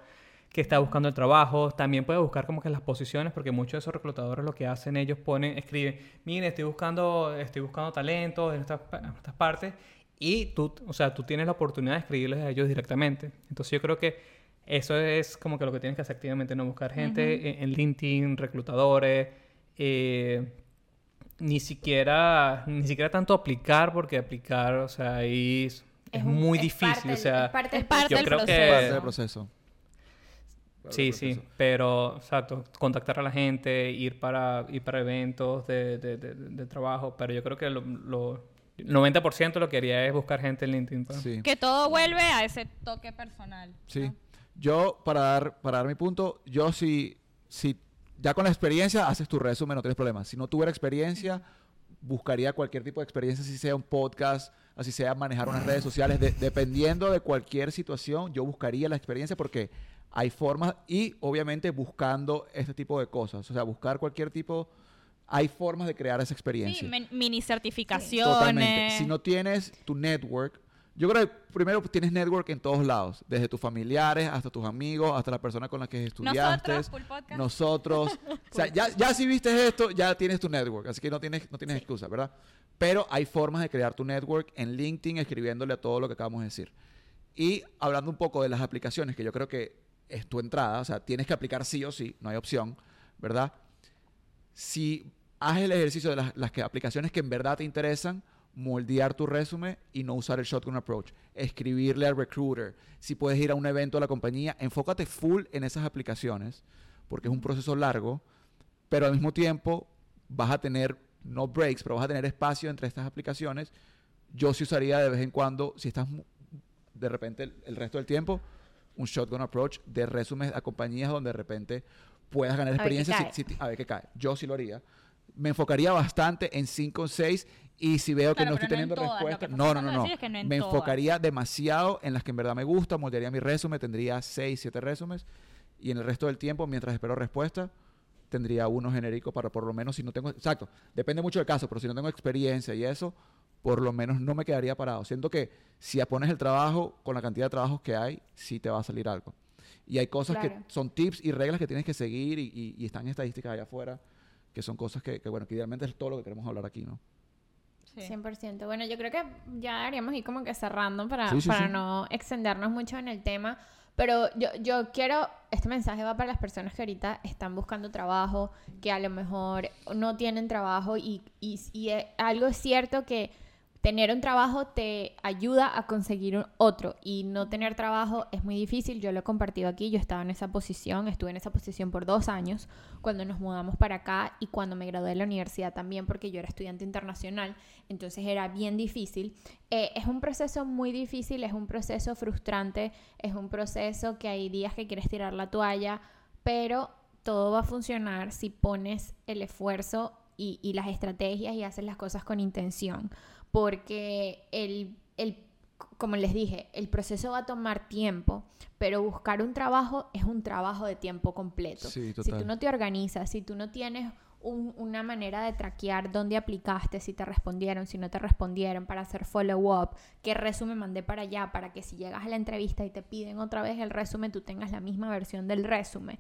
que está buscando el trabajo. También puedes buscar como que las posiciones, porque muchos de esos reclutadores lo que hacen, ellos ponen, escriben, mire, estoy buscando, estoy buscando talentos en estas, en estas partes. Y tú, o sea, tú tienes la oportunidad de escribirles a ellos directamente. Entonces yo creo que eso es como que lo que tienes que hacer activamente, no buscar gente en, en LinkedIn, reclutadores, eh, ni siquiera, ni siquiera tanto aplicar, porque aplicar, o sea, ahí es, es un- muy es difícil, parte o del- sea, es parte es parte yo del creo proceso. que Parte del proceso. Sí, sí, pero exacto, contactar a la gente, ir para, ir para eventos de, de, de- de trabajo, pero yo creo que lo, lo- 90% lo que haría es buscar gente en LinkedIn. pues. Sí. Que todo vuelve a ese toque personal. Sí. ¿no? Yo, para dar, para dar mi punto, yo si, si ya con la experiencia haces tu resumen, no tienes problema. Si no tuviera experiencia, buscaría cualquier tipo de experiencia, si sea un podcast, así sea manejar unas redes sociales, de- dependiendo de cualquier situación, yo buscaría la experiencia porque hay formas y obviamente buscando este tipo de cosas, o sea, buscar cualquier tipo, hay formas de crear esa experiencia. Sí, mini certificaciones. Totalmente. Si no tienes tu network, yo creo que primero tienes network en todos lados, desde tus familiares hasta tus amigos, hasta la persona con la que estudiaste. Nosotros. Nosotros. o sea, ya, ya si viste esto, ya tienes tu network, así que no tienes, no tienes excusa, ¿verdad? Pero hay formas de crear tu network en LinkedIn, escribiéndole a todo lo que acabamos de decir. Y hablando un poco de las aplicaciones, que yo creo que es tu entrada, o sea, tienes que aplicar sí o sí, no hay opción, ¿verdad? Si haces el ejercicio de las, las que, aplicaciones que en verdad te interesan, moldear tu resumen y no usar el shotgun approach. Escribirle al recruiter. Si puedes ir a un evento de la compañía, enfócate full en esas aplicaciones, porque es un proceso largo, pero al mismo tiempo vas a tener, no breaks, pero vas a tener espacio entre estas aplicaciones. Yo sí usaría de vez en cuando, si estás de repente el, el resto del tiempo, un shotgun approach de resumes a compañías donde de repente puedas ganar A ver qué experiencia. cae. si- si- a ver qué cae. Yo sí lo haría. Me enfocaría bastante en 5 o 6 y si veo que no estoy teniendo respuesta, no, no, no, no. decir es que no en Me todas. enfocaría demasiado en las que en verdad me gusta, moldearía mi resumen, tendría 6, 7 resúmenes y en el resto del tiempo, mientras espero respuesta, tendría uno genérico para por lo menos si no tengo, exacto, depende mucho del caso, pero si no tengo experiencia y eso, por lo menos no me quedaría parado. Siento que si pones el trabajo con la cantidad de trabajos que hay, sí te va a salir algo. Y hay cosas Claro. que son tips y reglas que tienes que seguir y, y- y están estadísticas allá afuera, que son cosas que, que, bueno, que idealmente es todo lo que queremos hablar aquí, ¿no? Sí. 100%. Bueno, yo creo que ya deberíamos ir como que cerrando para, Sí, sí, para sí. no extendernos mucho en el tema. Pero yo, yo quiero, este mensaje va para las personas que ahorita están buscando trabajo, que a lo mejor no tienen trabajo y, y, y es- algo es cierto que tener un trabajo te ayuda a conseguir otro y no tener trabajo es muy difícil. Yo lo he compartido aquí, yo estaba en esa posición, estuve en esa posición por dos años cuando nos mudamos para acá y cuando me gradué de la universidad también porque yo era estudiante internacional, entonces era bien difícil. Eh, es un proceso muy difícil, es un proceso frustrante, es un proceso que hay días que quieres tirar la toalla, pero todo va a funcionar si pones el esfuerzo y las estrategias y haces las cosas con intención porque el, el, como les dije, el proceso va a tomar tiempo, pero buscar un trabajo es un trabajo de tiempo completo. Sí, si tú no te organizas, si tú no tienes un- una manera de traquear dónde aplicaste, si te respondieron, si no te respondieron, para hacer follow-up, qué resumen mandé para allá, para que si llegas a la entrevista y te piden otra vez el resumen, tú tengas la misma versión del resumen,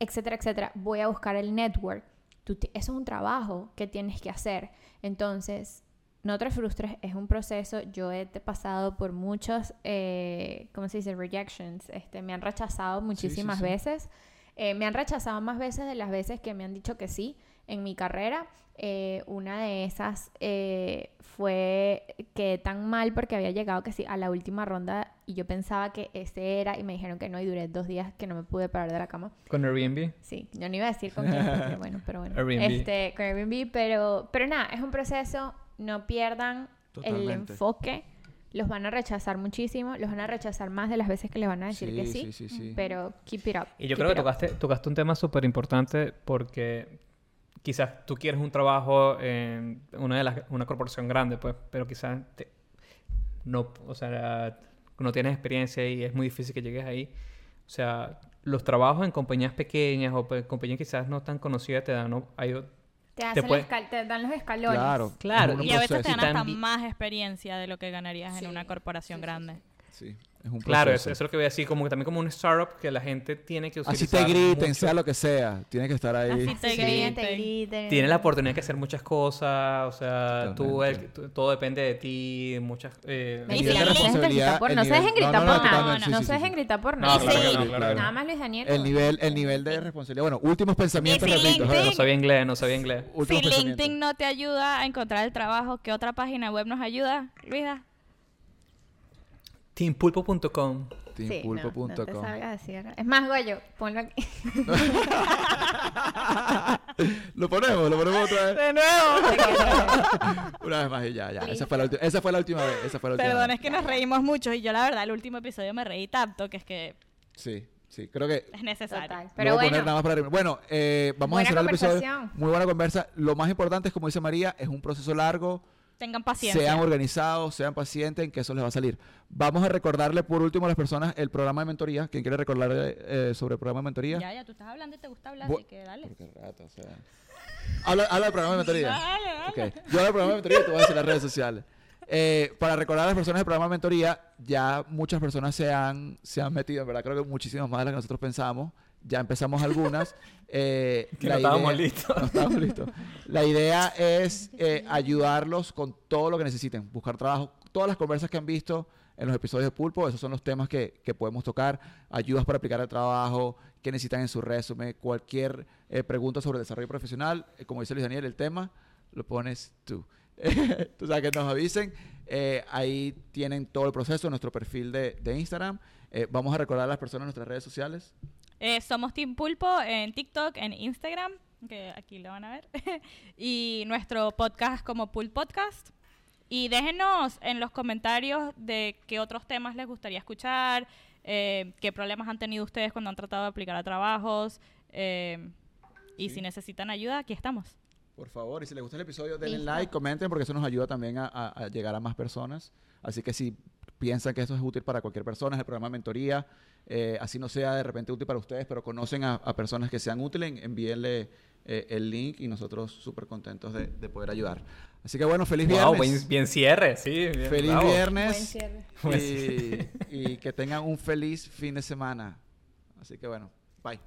etcétera, etcétera. Voy a buscar el network. Tú ti- eso es un trabajo que tienes que hacer. Entonces, no te frustres, es un proceso. Yo he pasado por muchos, eh, ¿cómo se dice? Rejections. Este, me han rechazado muchísimas sí. veces. Eh, me han rechazado más veces de las veces que me han dicho que sí en mi carrera. Eh, una de esas eh, fue que tan mal porque había llegado que sí a la última ronda y yo pensaba que ese era y me dijeron que no y duré dos días que no me pude parar de la cama. Con Airbnb. Sí, yo no iba a decir con porque, bueno, pero bueno. Airbnb. Este, con Airbnb, pero, pero nada, es un proceso, no pierdan el Totalmente. enfoque. Los van a rechazar muchísimo, los van a rechazar más de las veces que les van a decir Sí, que sí, sí, sí, sí. pero keep it up. Y yo creo que tocaste, tocaste un tema súper importante porque quizás tú quieres un trabajo en una, de las, una corporación grande, pues, pero quizás te- no, o sea, no tienes experiencia y es muy difícil que llegues ahí. O sea, los trabajos en compañías pequeñas o compañías quizás no tan conocidas te dan, ¿no? hay, Te, hacen puede- escal- te dan los escalones. Claro. Claro, Y a veces te dan hasta más experiencia de lo que ganarías Sí, en una corporación sí, sí, grande. Sí, es un claro, eso, es lo que voy a decir, como que también como un startup que la gente tiene que utilizar Así te griten, mucho. sea lo que sea. Tienes que estar ahí. Así te Sí, te griten. griten. Tienes la oportunidad de hacer muchas cosas, o sea, tú, el- tú- todo depende de ti, muchas... eh, Y si de no se dejen responsabilidad, gritar por, no se dejen gritar por nada. no se dejen gritar por nada. Nada más Luis Daniel. El nivel, el nivel de responsabilidad. Bueno, últimos pensamientos, Y si repito. LinkedIn- no sabía inglés, no sabía inglés. Si. LinkedIn no te ayuda a encontrar el trabajo, ¿qué otra página web nos ayuda, Luisa? Teampulpo.com Sí, no, Teampulpo.com. no te ¿verdad? Es más, Goyo, ponlo aquí. lo ponemos, lo ponemos otra vez. De nuevo. Una vez más y ya, ya. Esa fue la, esa fue la última vez. Esa fue la última Perdón, vez. es que nos reímos mucho y yo la verdad el último episodio me reí tanto que es que Sí, sí. Creo que es necesario. Total. Pero voy a poner bueno, nada más para. Bueno, eh, vamos Buena a cerrar el episodio. Muy buena conversa. Lo más importante es, como dice María, es un proceso largo. Tengan paciencia. Sean organizados, sean pacientes en que eso les va a salir. Vamos a recordarle por último a las personas el programa de mentoría. ¿Quién quiere recordarle eh, sobre el programa de mentoría? Ya, ya, tú estás hablando y te gusta hablar, Bu- así que dale. Porque rato, o sea. Habla, habla del programa de mentoría. Dale, dale. Ok. Yo hablo del programa de mentoría y tú vas a decir las redes sociales. Eh, para recordar a las personas del programa de mentoría, ya muchas personas se han, se han metido, en verdad, creo que muchísimas más de las que nosotros pensamos. Ya empezamos algunas. Eh, Que la no estábamos idea- listos. no estábamos listos. La idea es eh, ayudarlos con todo lo que necesiten. Buscar trabajo. Todas las conversas que han visto en los episodios de Pulpo, esos son los temas que, que podemos tocar. Ayudas para aplicar al trabajo, qué necesitan en su resumen, cualquier eh, pregunta sobre desarrollo profesional. eh, como dice Luis Daniel, el tema lo pones tú. tú sabes que nos avisen. Eh, ahí tienen todo el proceso, nuestro perfil de, de Instagram. Eh, vamos a recordar a las personas en nuestras redes sociales. Eh, somos Team Pulpo en TikTok, en Instagram, que aquí lo van a ver. y nuestro podcast como Pulp Podcast. Y déjenos en los comentarios de qué otros temas les gustaría escuchar, eh, qué problemas han tenido ustedes cuando han tratado de aplicar a trabajos. eh, y Sí. si necesitan ayuda, aquí estamos. Por favor, y si les gusta el episodio, denle Listo. like, comenten, porque eso nos ayuda también a, a- a llegar a más personas. Así que si piensan que esto es útil para cualquier persona, es el programa de mentoría, eh, así no sea de repente útil para ustedes, pero conocen a, a personas que sean útiles, en- envíenle eh, el link y nosotros súper contentos de, de poder ayudar. Así que bueno, feliz Wow, viernes. bien, bien cierre, sí. bien, feliz bravo. buen viernes cierre. Y, y que tengan un feliz fin de semana. Así que bueno, bye.